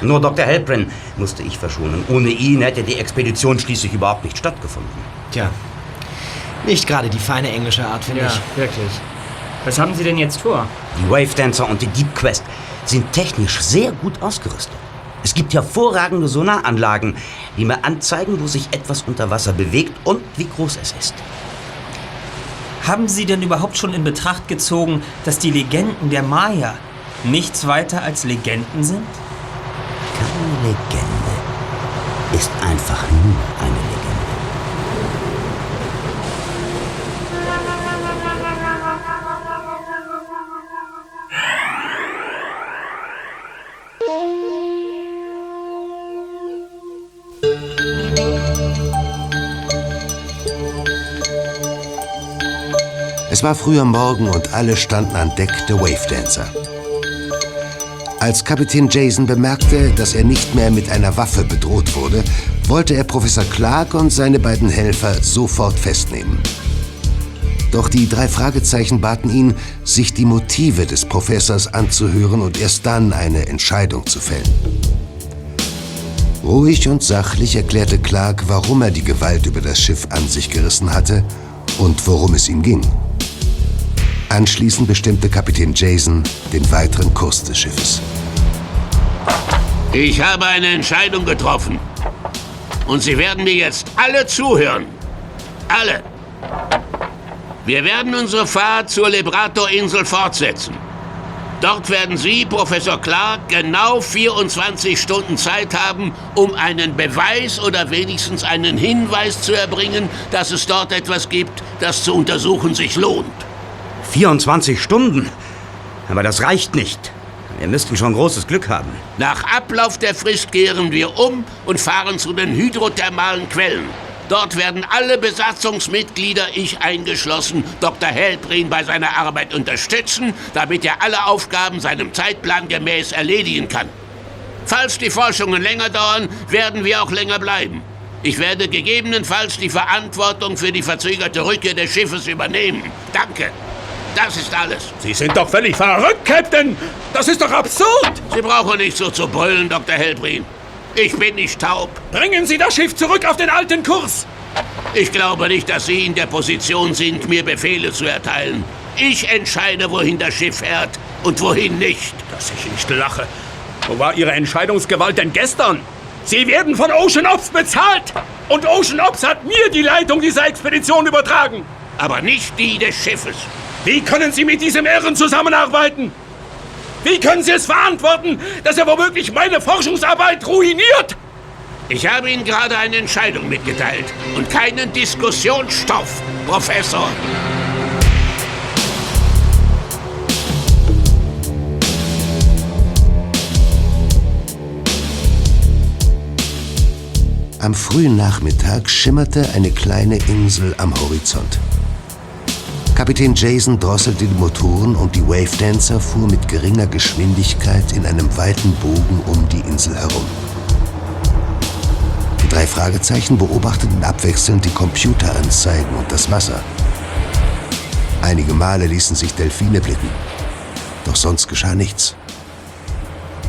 [SPEAKER 13] Nur Dr. Halprin musste ich verschonen. Ohne ihn hätte die Expedition schließlich überhaupt nicht stattgefunden.
[SPEAKER 14] Tja, nicht gerade die feine englische Art, finde
[SPEAKER 7] Ja,
[SPEAKER 14] ich.
[SPEAKER 7] wirklich. Was haben Sie denn jetzt vor?
[SPEAKER 13] Die Wave Dancer und die Deep Quest sind technisch sehr gut ausgerüstet. Es gibt hervorragende Sonaranlagen, die mir anzeigen, wo sich etwas unter Wasser bewegt und wie groß es ist.
[SPEAKER 2] Haben Sie denn überhaupt schon in Betracht gezogen, dass die Legenden der Maya nichts weiter als Legenden sind?
[SPEAKER 13] Keine Legende ist einfach nur eine
[SPEAKER 5] Es war früher Morgen und alle standen an Deck der Wave Dancer. Als Kapitän Jason bemerkte, dass er nicht mehr mit einer Waffe bedroht wurde, wollte er Professor Clark und seine beiden Helfer sofort festnehmen. Doch die drei Fragezeichen baten ihn, sich die Motive des Professors anzuhören und erst dann eine Entscheidung zu fällen. Ruhig und sachlich erklärte Clark, warum er die Gewalt über das Schiff an sich gerissen hatte und worum es ihm ging. Anschließend bestimmte Kapitän Jason den weiteren Kurs des Schiffes.
[SPEAKER 6] Ich habe eine Entscheidung getroffen. Und Sie werden mir jetzt alle zuhören. Alle. Wir werden unsere Fahrt zur Lebrator-Insel fortsetzen. Dort werden Sie, Professor Clark, genau 24 Stunden Zeit haben, um einen Beweis oder wenigstens einen Hinweis zu erbringen, dass es dort etwas gibt, das zu untersuchen sich lohnt.
[SPEAKER 13] 24 Stunden? Aber das reicht nicht. Wir müssten schon großes Glück haben.
[SPEAKER 6] Nach Ablauf der Frist kehren wir um und fahren zu den hydrothermalen Quellen. Dort werden alle Besatzungsmitglieder, ich eingeschlossen, Dr. Hellbrin bei seiner Arbeit unterstützen, damit er alle Aufgaben seinem Zeitplan gemäß erledigen kann. Falls die Forschungen länger dauern, werden wir auch länger bleiben. Ich werde gegebenenfalls die Verantwortung für die verzögerte Rückkehr des Schiffes übernehmen. Danke. Das ist alles.
[SPEAKER 10] Sie sind doch völlig verrückt, Captain! Das ist doch absurd!
[SPEAKER 6] Sie brauchen nicht so zu brüllen, Dr. Hellbrin. Ich bin nicht taub.
[SPEAKER 10] Bringen Sie das Schiff zurück auf den alten Kurs!
[SPEAKER 6] Ich glaube nicht, dass Sie in der Position sind, mir Befehle zu erteilen. Ich entscheide, wohin das Schiff fährt und wohin nicht.
[SPEAKER 10] Dass ich nicht lache. Wo war Ihre Entscheidungsgewalt denn gestern? Sie werden von Ocean Ops bezahlt! Und Ocean Ops hat mir die Leitung dieser Expedition übertragen!
[SPEAKER 6] Aber nicht die des Schiffes.
[SPEAKER 10] Wie können Sie mit diesem Irren zusammenarbeiten? Wie können Sie es verantworten, dass er womöglich meine Forschungsarbeit ruiniert?
[SPEAKER 6] Ich habe Ihnen gerade eine Entscheidung mitgeteilt und keinen Diskussionsstoff, Professor.
[SPEAKER 5] Am frühen Nachmittag schimmerte eine kleine Insel am Horizont. Kapitän Jason drosselte die Motoren und die Wave Dancer fuhr mit geringer Geschwindigkeit in einem weiten Bogen um die Insel herum. Die drei Fragezeichen beobachteten abwechselnd die Computeranzeigen und das Wasser. Einige Male ließen sich Delfine blicken, doch sonst geschah nichts.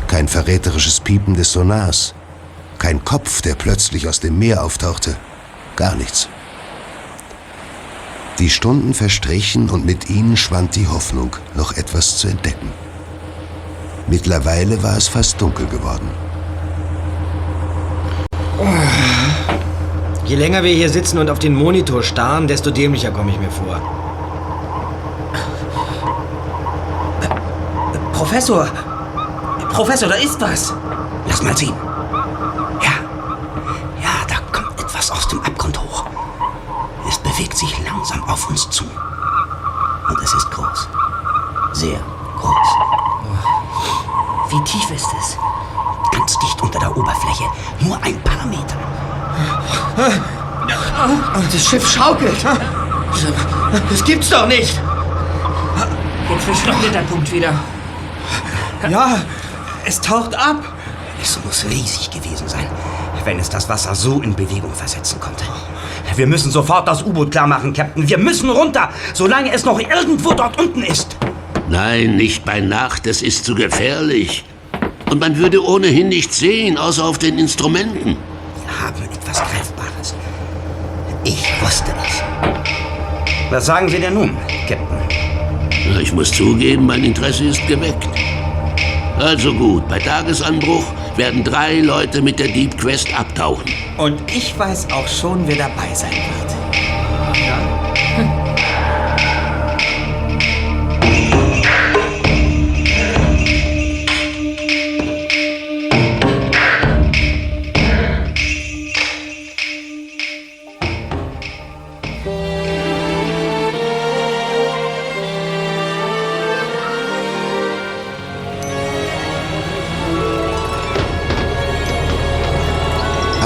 [SPEAKER 5] Kein verräterisches Piepen des Sonars, kein Kopf, der plötzlich aus dem Meer auftauchte, gar nichts. Die Stunden verstrichen und mit ihnen schwand die Hoffnung, noch etwas zu entdecken. Mittlerweile war es fast dunkel geworden.
[SPEAKER 14] Je länger wir hier sitzen und auf den Monitor starren, desto dämlicher komme ich mir vor.
[SPEAKER 2] Professor! Professor, da ist was!
[SPEAKER 13] Lass mal sehen. Bewegt sich langsam auf uns zu. Und es ist groß. Sehr groß.
[SPEAKER 7] Wie tief ist es?
[SPEAKER 13] Ganz dicht unter der Oberfläche. Nur ein paar Meter.
[SPEAKER 14] Das Schiff schaukelt. Das gibt's doch nicht.
[SPEAKER 7] Jetzt verschwindet der Punkt wieder.
[SPEAKER 14] Ja, es taucht ab.
[SPEAKER 13] Es muss riesig gewesen sein, wenn es das Wasser so in Bewegung versetzen konnte. Wir müssen sofort das U-Boot klar machen, Captain. Wir müssen runter, solange es noch irgendwo dort unten ist.
[SPEAKER 6] Nein, nicht bei Nacht, es ist zu gefährlich. Und man würde ohnehin nichts sehen, außer auf den Instrumenten.
[SPEAKER 13] Wir haben etwas Greifbares. Ich wusste es. Was sagen Sie denn nun, Captain?
[SPEAKER 6] Ich muss zugeben, mein Interesse ist geweckt. Also gut, bei Tagesanbruch werden drei Leute mit der Deep Quest abtauchen.
[SPEAKER 2] Und ich weiß auch schon, wer dabei sein wird.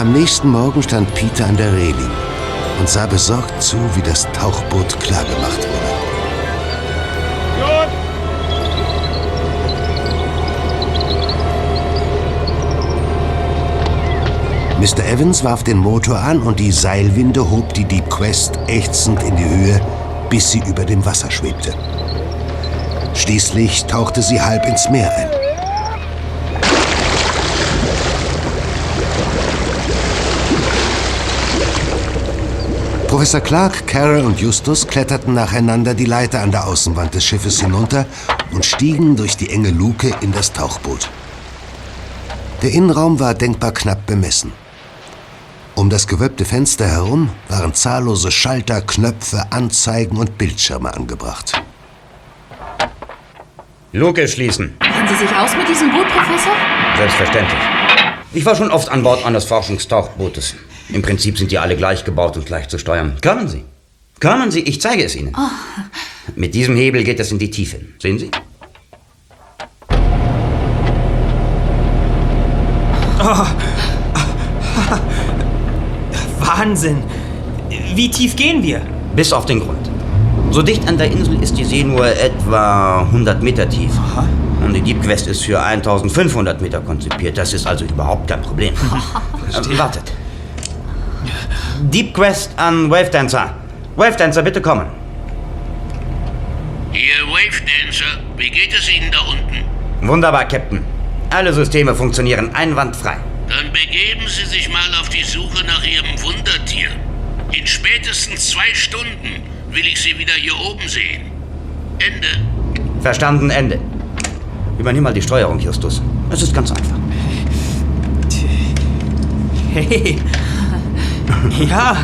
[SPEAKER 5] Am nächsten Morgen stand Peter an der Reling und sah besorgt zu, wie das Tauchboot klargemacht wurde. Mr. Evans warf den Motor an und die Seilwinde hob die Deep Quest ächzend in die Höhe, bis sie über dem Wasser schwebte. Schließlich tauchte sie halb ins Meer ein. Professor Clark, Carol und Justus kletterten nacheinander die Leiter an der Außenwand des Schiffes hinunter und stiegen durch die enge Luke in das Tauchboot. Der Innenraum war denkbar knapp bemessen. Um das gewölbte Fenster herum waren zahllose Schalter, Knöpfe, Anzeigen und Bildschirme angebracht.
[SPEAKER 13] Luke schließen.
[SPEAKER 8] Kennen Sie sich aus mit diesem Boot, Professor?
[SPEAKER 13] Selbstverständlich. Ich war schon oft an Bord eines Forschungstauchbootes. Im Prinzip sind die alle gleich gebaut und gleich zu steuern. Kommen Sie. Kommen Sie, ich zeige es Ihnen.
[SPEAKER 8] Oh,
[SPEAKER 13] Mit diesem Hebel geht es in die Tiefe. Sehen Sie?
[SPEAKER 2] Oh. Wahnsinn. Wie tief gehen wir?
[SPEAKER 13] Bis auf den Grund. So dicht an der Insel ist die See nur etwa 100 Meter tief. Und die Deep Quest ist für 1500 Meter konzipiert. Das ist also überhaupt kein Problem. wartet. Deep Quest an Wave Dancer. Wave Dancer, bitte kommen.
[SPEAKER 6] Ihr Wave Dancer, wie geht es Ihnen da unten?
[SPEAKER 13] Wunderbar, Captain. Alle Systeme funktionieren einwandfrei.
[SPEAKER 6] Dann begeben Sie sich mal auf die Suche nach Ihrem Wundertier. In spätestens zwei Stunden will ich Sie wieder hier oben sehen. Ende.
[SPEAKER 13] Verstanden, Ende. Übernimm mal die Steuerung, Justus. Es ist ganz einfach.
[SPEAKER 2] Hey. Ja,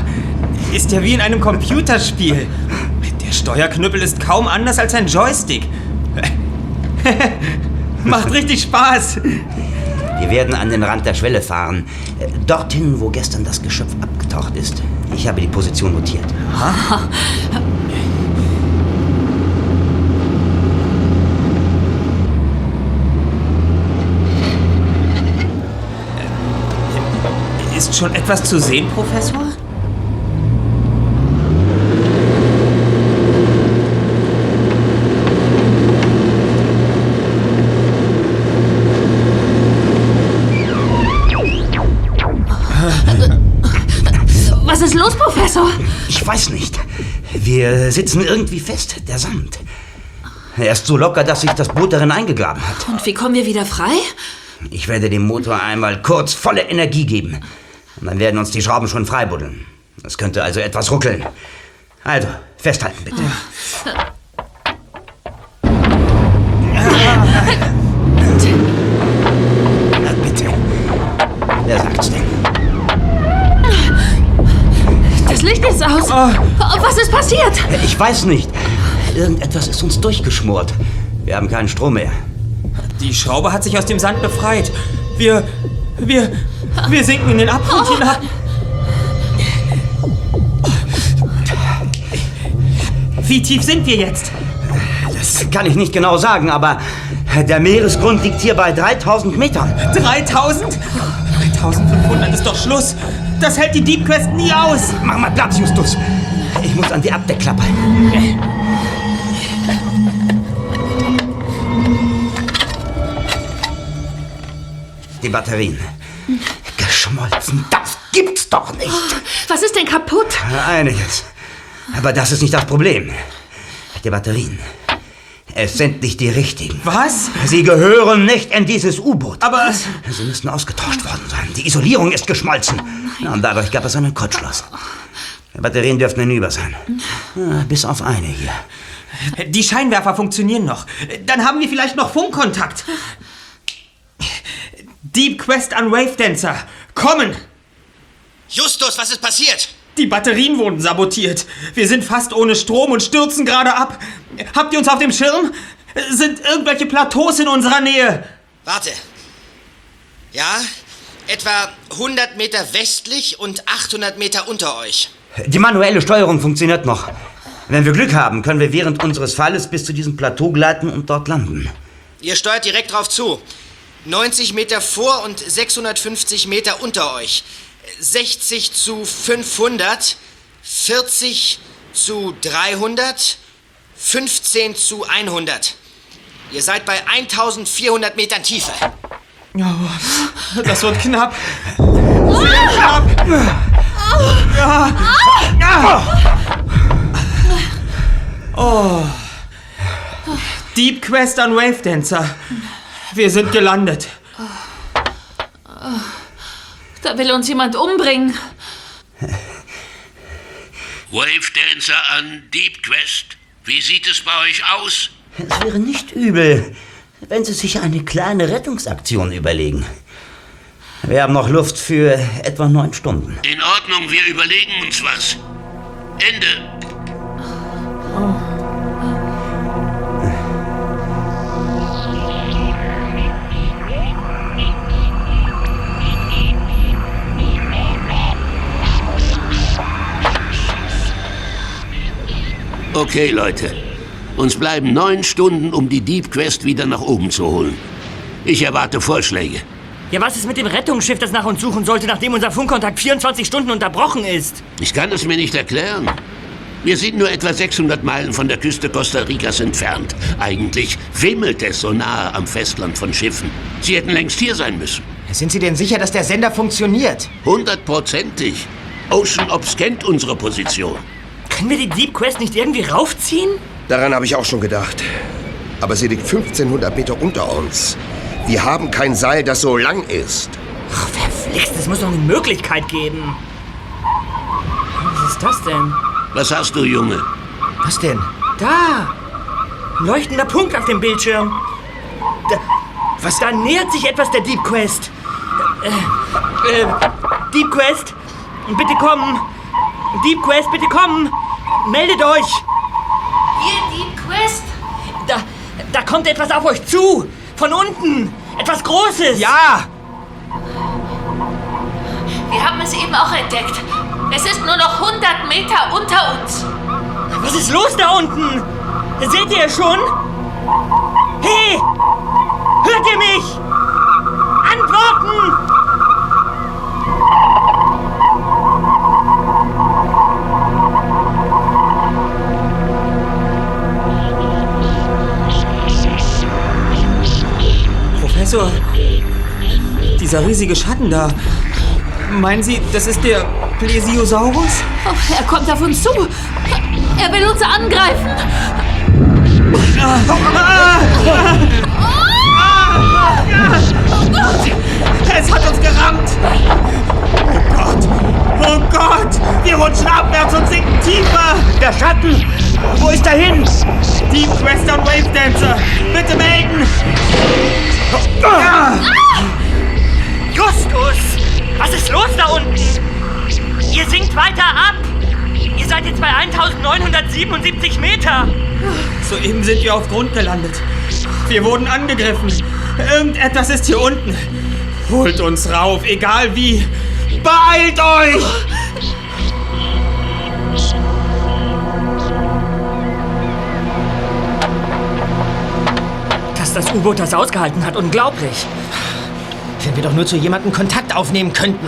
[SPEAKER 2] ist ja wie in einem Computerspiel. Der Steuerknüppel ist kaum anders als ein Joystick. Macht richtig Spaß.
[SPEAKER 13] Wir werden an den Rand der Schwelle fahren. Dorthin, wo gestern das Geschöpf abgetaucht ist. Ich habe die Position notiert.
[SPEAKER 2] Ist schon etwas zu sehen, Professor?
[SPEAKER 8] Was ist los, Professor?
[SPEAKER 13] Ich weiß nicht. Wir sitzen irgendwie fest. Der Sand. Er ist so locker, dass sich das Boot darin eingegraben hat.
[SPEAKER 8] Und wie kommen wir wieder frei?
[SPEAKER 13] Ich werde dem Motor einmal kurz volle Energie geben. Und dann werden uns die Schrauben schon freibuddeln. Es könnte also etwas ruckeln. Also, festhalten bitte. Na bitte. Wer sagt's denn?
[SPEAKER 8] Das Licht ist aus. Oh, was ist passiert?
[SPEAKER 13] Ich weiß nicht. Irgendetwas ist uns durchgeschmort. Wir haben keinen Strom mehr.
[SPEAKER 2] Die Schraube hat sich aus dem Sand befreit. Wir. Wir. Wir sinken in den Abgrund hinab. Wie tief sind wir jetzt?
[SPEAKER 13] Das kann ich nicht genau sagen, aber der Meeresgrund liegt hier bei 3000 Metern.
[SPEAKER 2] 3000? 3500 ist doch Schluss. Das hält die Deep Quest nie aus.
[SPEAKER 13] Mach mal Platz, Justus. Ich muss an die Abdeckklappe. Die Batterien. Geschmolzen. Das gibt's doch nicht.
[SPEAKER 8] Was ist denn kaputt?
[SPEAKER 13] Einiges. Aber das ist nicht das Problem. Die Batterien. Es sind nicht die richtigen.
[SPEAKER 2] Was?
[SPEAKER 13] Sie gehören nicht in dieses U-Boot.
[SPEAKER 2] Aber.
[SPEAKER 13] Sie müssen ausgetauscht worden sein. Die Isolierung ist geschmolzen. Und dadurch gab es einen Kurzschluss. Die Batterien dürften hinüber sein. Ja, Bis auf eine hier.
[SPEAKER 2] Die Scheinwerfer funktionieren noch. Dann haben wir vielleicht noch Funkkontakt. Deep Quest an Wave Dancer. Kommen!
[SPEAKER 11] Justus, was ist passiert?
[SPEAKER 2] Die Batterien wurden sabotiert. Wir sind fast ohne Strom und stürzen gerade ab. Habt ihr uns auf dem Schirm? Sind irgendwelche Plateaus in unserer Nähe?
[SPEAKER 11] Warte. Ja, etwa 100 Meter westlich und 800 Meter unter euch.
[SPEAKER 13] Die manuelle Steuerung funktioniert noch. Wenn wir Glück haben, können wir während unseres Falles bis zu diesem Plateau gleiten und dort landen.
[SPEAKER 11] Ihr steuert direkt drauf zu. 90 Meter vor und 650 Meter unter euch. 60 zu 500, 40 zu 300, 15 zu 100. Ihr seid bei 1400 Metern Tiefe.
[SPEAKER 2] Oh, das wird knapp. Sehr knapp. Ja. Ja. Oh. Deep Quest an Wave Dancer. Wir sind gelandet.
[SPEAKER 8] Da will uns jemand umbringen.
[SPEAKER 6] Wave Dancer an Deep Quest. Wie sieht es bei euch aus?
[SPEAKER 13] Es wäre nicht übel, wenn Sie sich eine kleine Rettungsaktion überlegen. Wir haben noch Luft für etwa neun Stunden.
[SPEAKER 6] In Ordnung, wir überlegen uns was. Ende. Okay, Leute. Uns bleiben neun Stunden, um die Deep Quest wieder nach oben zu holen. Ich erwarte Vorschläge.
[SPEAKER 7] Ja, was ist mit dem Rettungsschiff, das nach uns suchen sollte, nachdem unser Funkkontakt 24 Stunden unterbrochen ist?
[SPEAKER 6] Ich kann es mir nicht erklären. Wir sind nur etwa 600 Meilen von der Küste Costa Ricas entfernt. Eigentlich wimmelt es so nahe am Festland von Schiffen. Sie hätten längst hier sein müssen.
[SPEAKER 4] Sind Sie denn sicher, dass der Sender funktioniert?
[SPEAKER 6] Hundertprozentig. Ocean Ops kennt unsere Position.
[SPEAKER 7] Können wir die Deep Quest nicht irgendwie raufziehen?
[SPEAKER 11] Daran habe ich auch schon gedacht. Aber sie liegt 1500 Meter unter uns. Wir haben kein Seil, das so lang ist.
[SPEAKER 7] Ach, verflixt, es muss doch eine Möglichkeit geben. Was ist das denn?
[SPEAKER 6] Was hast du, Junge?
[SPEAKER 4] Was denn?
[SPEAKER 7] Da! Ein leuchtender Punkt auf dem Bildschirm. Da, was? Da nähert sich etwas der Deep Quest. Äh, äh, Deep Quest, bitte kommen. Deep Quest, bitte kommen. Meldet euch.
[SPEAKER 8] Hier, Deep Quest.
[SPEAKER 7] Da, da kommt etwas auf euch zu. Von unten. Etwas Großes.
[SPEAKER 4] Ja.
[SPEAKER 8] Wir haben es eben auch entdeckt. Es ist nur noch 100 Meter unter uns.
[SPEAKER 7] Was ist los da unten? Seht ihr es schon? Hey! Hört ihr mich? Antworten!
[SPEAKER 2] Professor, dieser riesige Schatten da. Meinen Sie, das ist der Plesiosaurus?
[SPEAKER 8] Oh, er kommt auf uns zu. Er will uns angreifen.
[SPEAKER 2] Es hat uns gerammt! Oh Gott! Oh Gott! Wir rutschen abwärts und sinken tiefer!
[SPEAKER 4] Der Schatten! Wo ist er hin?
[SPEAKER 2] Deep Western Wave Dancer! Bitte melden!
[SPEAKER 7] Was ist los da unten? Ihr sinkt weiter ab! Ihr seid jetzt bei 1977 Meter!
[SPEAKER 2] Soeben sind wir auf Grund gelandet. Wir wurden angegriffen. Irgendetwas ist hier unten. Holt uns rauf, egal wie. Beeilt euch!
[SPEAKER 7] Dass das U-Boot das ausgehalten hat, unglaublich.
[SPEAKER 4] Wenn wir doch nur zu jemandem Kontakt aufnehmen könnten.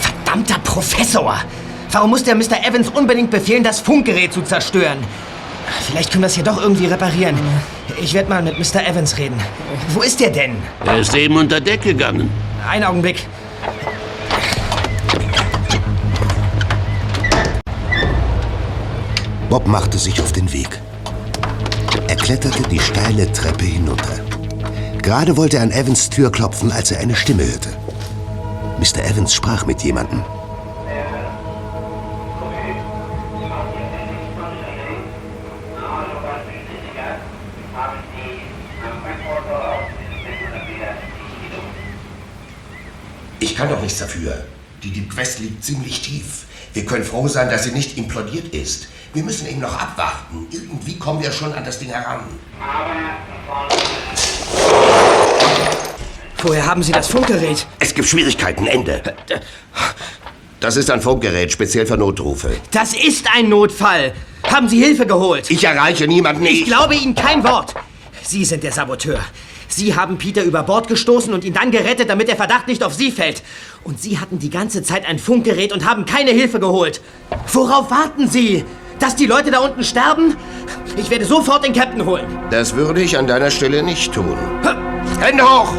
[SPEAKER 4] Verdammter Professor! Warum muss der Mr. Evans unbedingt befehlen, das Funkgerät zu zerstören? Vielleicht können wir es hier doch irgendwie reparieren. Ich werde mal mit Mr. Evans reden. Wo ist der denn?
[SPEAKER 6] Er ist eben unter Deck gegangen.
[SPEAKER 4] Einen Augenblick.
[SPEAKER 5] Bob machte sich auf den Weg. Er kletterte die steile Treppe hinunter. Gerade wollte er an Evans Tür klopfen, als er eine Stimme hörte. Mr. Evans sprach mit jemandem.
[SPEAKER 11] Ich kann doch nichts dafür. Die Deep Quest liegt ziemlich tief. Wir können froh sein, dass sie nicht implodiert ist. Wir müssen eben noch abwarten. Irgendwie kommen wir schon an das Ding heran.
[SPEAKER 4] Woher haben Sie das Funkgerät?
[SPEAKER 11] Es gibt Schwierigkeiten, Ende. Das ist ein Funkgerät, speziell für Notrufe.
[SPEAKER 4] Das ist ein Notfall. Haben Sie Hilfe geholt?
[SPEAKER 11] Ich erreiche niemanden.
[SPEAKER 4] Ich glaube Ihnen kein Wort. Sie sind der Saboteur. Sie haben Peter über Bord gestoßen und ihn dann gerettet, damit der Verdacht nicht auf Sie fällt. Und Sie hatten die ganze Zeit ein Funkgerät und haben keine Hilfe geholt. Worauf warten Sie? Dass die Leute da unten sterben? Ich werde sofort den Captain holen.
[SPEAKER 11] Das würde ich an deiner Stelle nicht tun. Hände hoch!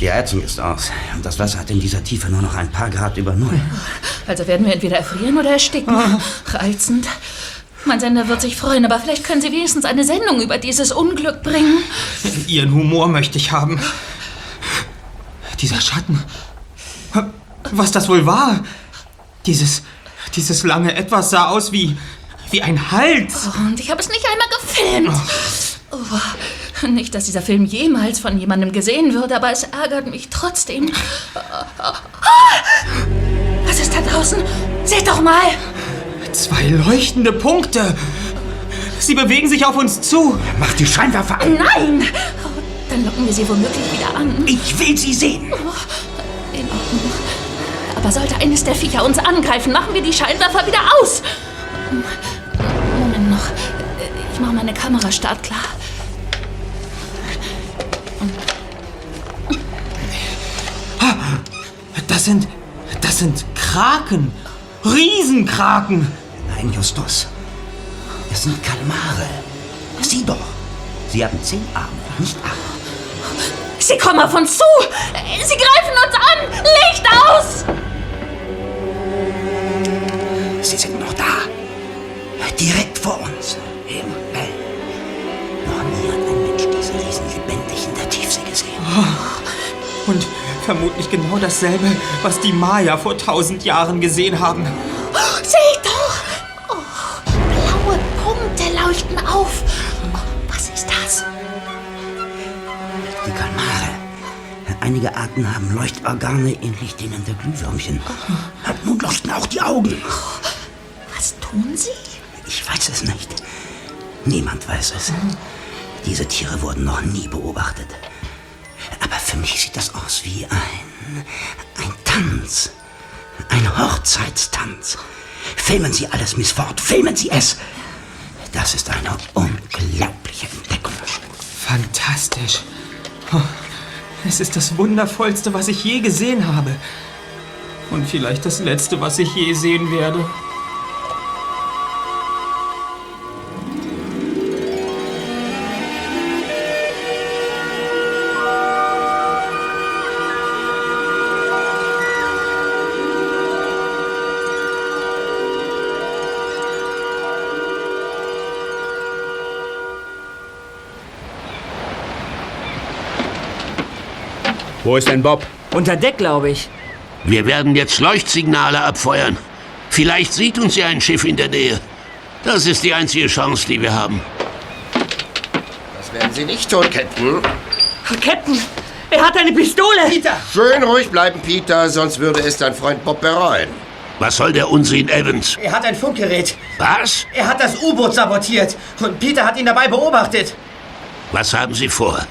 [SPEAKER 13] Die Heizung ist aus. Und das Wasser hat in dieser Tiefe nur noch ein paar Grad über Null.
[SPEAKER 8] Also werden wir entweder erfrieren oder ersticken. Reizend. Mein Sender wird sich freuen, aber vielleicht können Sie wenigstens eine Sendung über dieses Unglück bringen.
[SPEAKER 2] Ihren Humor möchte ich haben. Dieser Schatten. Was das wohl war? Dieses, dieses lange Etwas sah aus wie, wie ein Hals.
[SPEAKER 8] Oh, und ich habe es nicht einmal gefilmt. Oh, nicht, dass dieser Film jemals von jemandem gesehen wird, aber es ärgert mich trotzdem. Ah, Was ist da draußen? Seht doch mal!
[SPEAKER 2] Zwei leuchtende Punkte. Sie bewegen sich auf uns zu.
[SPEAKER 11] Mach die Scheinwerfer an.
[SPEAKER 8] Nein! Dann locken wir sie womöglich wieder an.
[SPEAKER 11] Ich will sie sehen.
[SPEAKER 8] Oh, In Ordnung. Aber sollte eines der Viecher uns angreifen, machen wir die Scheinwerfer wieder aus. Moment noch. Ich mache meine Kamera startklar.
[SPEAKER 2] Das sind. Das sind Kraken. Riesenkraken.
[SPEAKER 13] Nein, Justus. Es sind Kalmare. Sieh doch. Sie haben zehn Arme, nicht acht.
[SPEAKER 8] Sie kommen auf uns zu! Sie greifen uns an! Licht aus!
[SPEAKER 13] Sie sind noch da. Direkt vor uns. Himmel.
[SPEAKER 2] Und vermutlich genau dasselbe, was die Maya vor tausend Jahren gesehen haben.
[SPEAKER 8] Seht doch! Oh, blaue Punkte leuchten auf. Oh, was ist das?
[SPEAKER 13] Die Kalmare. Einige Arten haben Leuchtorgane ähnlich denen der Glühwürmchen. Nun leuchten auch die Augen.
[SPEAKER 8] Was tun sie?
[SPEAKER 13] Ich weiß es nicht. Niemand weiß es. Diese Tiere wurden noch nie beobachtet. Aber für mich sieht das aus wie ein. ein Tanz. Ein Hochzeitstanz. Filmen Sie alles, Miss Ford. Filmen Sie es. Das ist eine unglaubliche Entdeckung.
[SPEAKER 2] Fantastisch. Oh, Es ist das Wundervollste, was ich je gesehen habe. Und vielleicht das Letzte, was ich je sehen werde.
[SPEAKER 10] Wo ist denn Bob?
[SPEAKER 14] Unter Deck, glaube ich.
[SPEAKER 6] Wir werden jetzt Leuchtsignale abfeuern. Vielleicht sieht uns ja ein Schiff in der Nähe. Das ist die einzige Chance, die wir haben.
[SPEAKER 11] Das werden Sie nicht tun, Captain.
[SPEAKER 14] Captain, er hat eine Pistole.
[SPEAKER 11] Peter! Schön ruhig bleiben, Peter, sonst würde es dein Freund Bob bereuen.
[SPEAKER 6] Was soll der Unsinn, Evans?
[SPEAKER 14] Er hat ein Funkgerät.
[SPEAKER 6] Was?
[SPEAKER 14] Er hat das U-Boot sabotiert. Und Peter hat ihn dabei beobachtet.
[SPEAKER 6] Was haben Sie vor?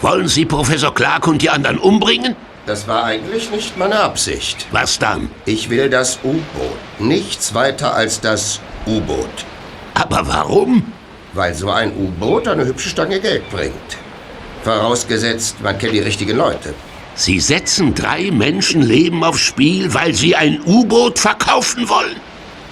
[SPEAKER 6] Wollen Sie Professor Clark und die anderen umbringen?
[SPEAKER 11] Das war eigentlich nicht meine Absicht.
[SPEAKER 6] Was dann?
[SPEAKER 11] Ich will das U-Boot. Nichts weiter als das U-Boot.
[SPEAKER 6] Aber warum?
[SPEAKER 11] Weil so ein U-Boot eine hübsche Stange Geld bringt. Vorausgesetzt, man kennt die richtigen Leute.
[SPEAKER 6] Sie setzen drei Menschenleben aufs Spiel, weil Sie ein U-Boot verkaufen wollen.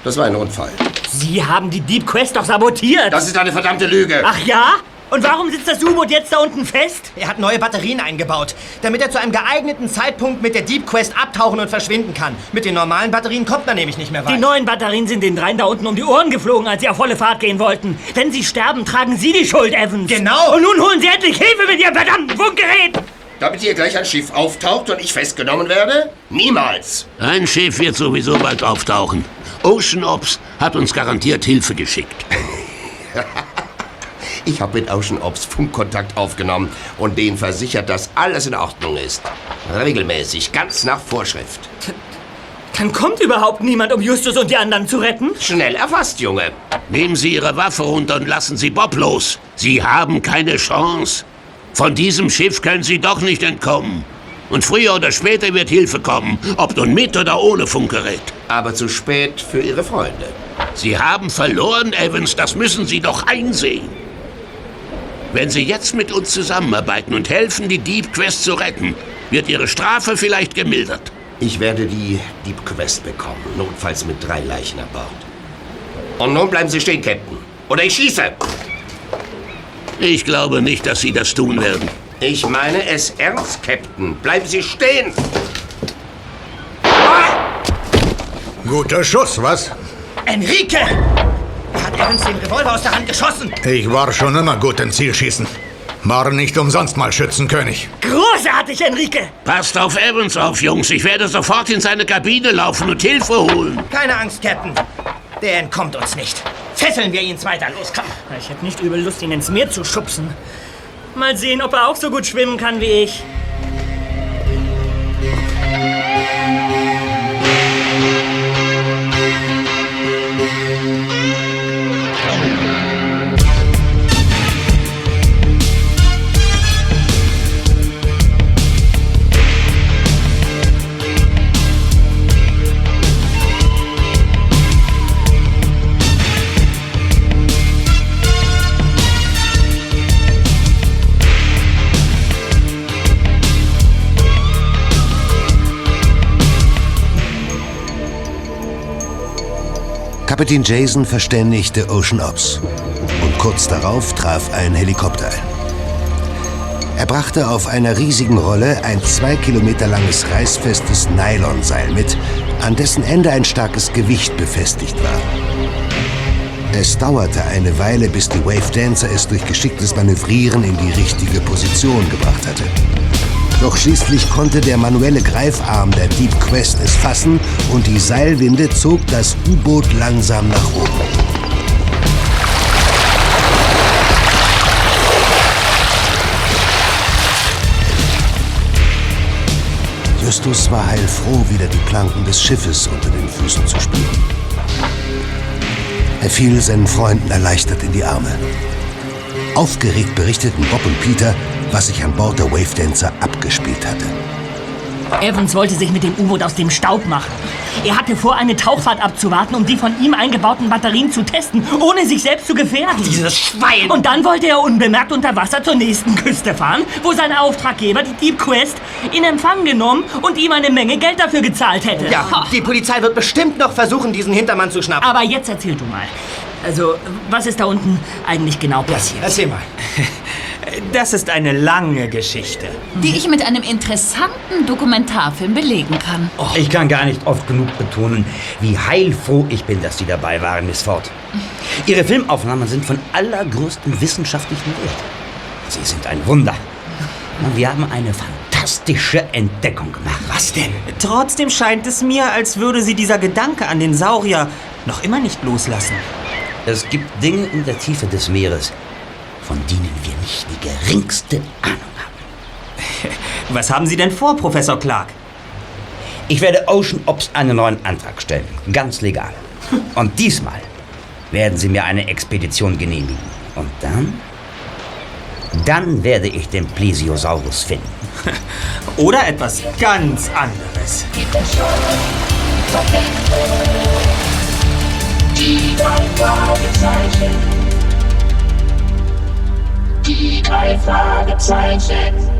[SPEAKER 11] Das war ein Unfall.
[SPEAKER 14] Sie haben die Deep Quest doch sabotiert.
[SPEAKER 11] Das ist eine verdammte Lüge.
[SPEAKER 14] Ach ja? Und warum sitzt das U-Boot jetzt da unten fest? Er hat neue Batterien eingebaut, damit er zu einem geeigneten Zeitpunkt mit der Deep Quest abtauchen und verschwinden kann. Mit den normalen Batterien kommt man nämlich nicht mehr weit.
[SPEAKER 7] Die neuen Batterien sind den dreien da unten um die Ohren geflogen, als sie auf volle Fahrt gehen wollten. Wenn sie sterben, tragen sie die Schuld, Evans.
[SPEAKER 14] Genau.
[SPEAKER 7] Und nun holen sie endlich Hilfe mit ihrem verdammten Funkgerät.
[SPEAKER 11] Damit hier gleich ein Schiff auftaucht und ich festgenommen werde? Niemals.
[SPEAKER 6] Ein Schiff wird sowieso bald auftauchen. Ocean Ops hat uns garantiert Hilfe geschickt.
[SPEAKER 11] Ich habe mit Ocean Ops Funkkontakt aufgenommen und denen versichert, dass alles in Ordnung ist. Regelmäßig, ganz nach Vorschrift.
[SPEAKER 7] Dann kommt überhaupt niemand, um Justus und die anderen zu retten?
[SPEAKER 11] Schnell erfasst, Junge.
[SPEAKER 6] Nehmen Sie Ihre Waffe runter und lassen Sie Bob los. Sie haben keine Chance. Von diesem Schiff können Sie doch nicht entkommen. Und früher oder später wird Hilfe kommen, ob nun mit oder ohne Funkgerät.
[SPEAKER 11] Aber zu spät für Ihre Freunde.
[SPEAKER 6] Sie haben verloren, Evans, das müssen Sie doch einsehen. Wenn Sie jetzt mit uns zusammenarbeiten und helfen, die Deep Quest zu retten, wird Ihre Strafe vielleicht gemildert.
[SPEAKER 11] Ich werde die Deep Quest bekommen, notfalls mit drei Leichen an Bord. Und nun bleiben Sie stehen, Captain. Oder ich schieße.
[SPEAKER 6] Ich glaube nicht, dass Sie das tun werden.
[SPEAKER 11] Ich meine es ernst, Captain. Bleiben Sie stehen!
[SPEAKER 12] Guter Schuss, was?
[SPEAKER 14] Enrique! Er hat Evans den Revolver aus der Hand geschossen.
[SPEAKER 12] Ich war schon immer gut im Zielschießen. War nicht umsonst mal Schützenkönig.
[SPEAKER 14] Großartig, Enrique!
[SPEAKER 6] Passt auf Evans auf, Jungs. Ich werde sofort in seine Kabine laufen und Hilfe holen.
[SPEAKER 14] Keine Angst, Captain. Der entkommt uns nicht. Fesseln wir ihn weiter. Los, komm.
[SPEAKER 7] Ich hätte nicht übel Lust, ihn ins Meer zu schubsen. Mal sehen, ob er auch so gut schwimmen kann wie ich.
[SPEAKER 5] Kapitän Jason verständigte Ocean Ops und kurz darauf traf ein Helikopter ein. Er brachte auf einer riesigen Rolle ein zwei Kilometer langes reißfestes Nylonseil mit, an dessen Ende ein starkes Gewicht befestigt war. Es dauerte eine Weile, bis die Wave Dancer es durch geschicktes Manövrieren in die richtige Position gebracht hatte. Doch schließlich konnte der manuelle Greifarm der Deep Quest es fassen und die Seilwinde zog das U-Boot langsam nach oben. Justus war heilfroh, wieder die Planken des Schiffes unter den Füßen zu spüren. Er fiel seinen Freunden erleichtert in die Arme. Aufgeregt berichteten Bob und Peter, was sich an Bord der Wave Dancer abgespielt hatte.
[SPEAKER 7] Evans wollte sich mit dem U-Boot aus dem Staub machen. Er hatte vor, eine Tauchfahrt abzuwarten, um die von ihm eingebauten Batterien zu testen, ohne sich selbst zu gefährden.
[SPEAKER 14] Dieses Schwein!
[SPEAKER 7] Und dann wollte er unbemerkt unter Wasser zur nächsten Küste fahren, wo sein Auftraggeber, die Deep Quest, in Empfang genommen und ihm eine Menge Geld dafür gezahlt hätte.
[SPEAKER 14] Ja, die Polizei wird bestimmt noch versuchen, diesen Hintermann zu schnappen.
[SPEAKER 7] Aber jetzt erzähl du mal. Also, was ist da unten eigentlich genau passiert?
[SPEAKER 14] Erzähl mal.
[SPEAKER 2] Das ist eine lange Geschichte.
[SPEAKER 8] Die ich mit einem interessanten Dokumentarfilm belegen kann.
[SPEAKER 13] Ich kann gar nicht oft genug betonen, wie heilfroh ich bin, dass Sie dabei waren, Miss Ford. Ihre Filmaufnahmen sind von allergrößtem wissenschaftlichen Wert. Sie sind ein Wunder. Und wir haben eine fantastische Entdeckung gemacht.
[SPEAKER 14] Was denn?
[SPEAKER 2] Trotzdem scheint es mir, als würde sie dieser Gedanke an den Saurier noch immer nicht loslassen.
[SPEAKER 13] Es gibt Dinge in der Tiefe des Meeres, von denen wir nicht die geringste Ahnung haben.
[SPEAKER 2] Was haben Sie denn vor, Professor Clark?
[SPEAKER 13] Ich werde Ocean Ops einen neuen Antrag stellen. Ganz legal. Und diesmal werden sie mir eine Expedition genehmigen. Und dann? Dann werde ich den Plesiosaurus finden.
[SPEAKER 2] Oder etwas ganz anderes.
[SPEAKER 1] Die drei Fragezeichen. Die drei Fragezeichen.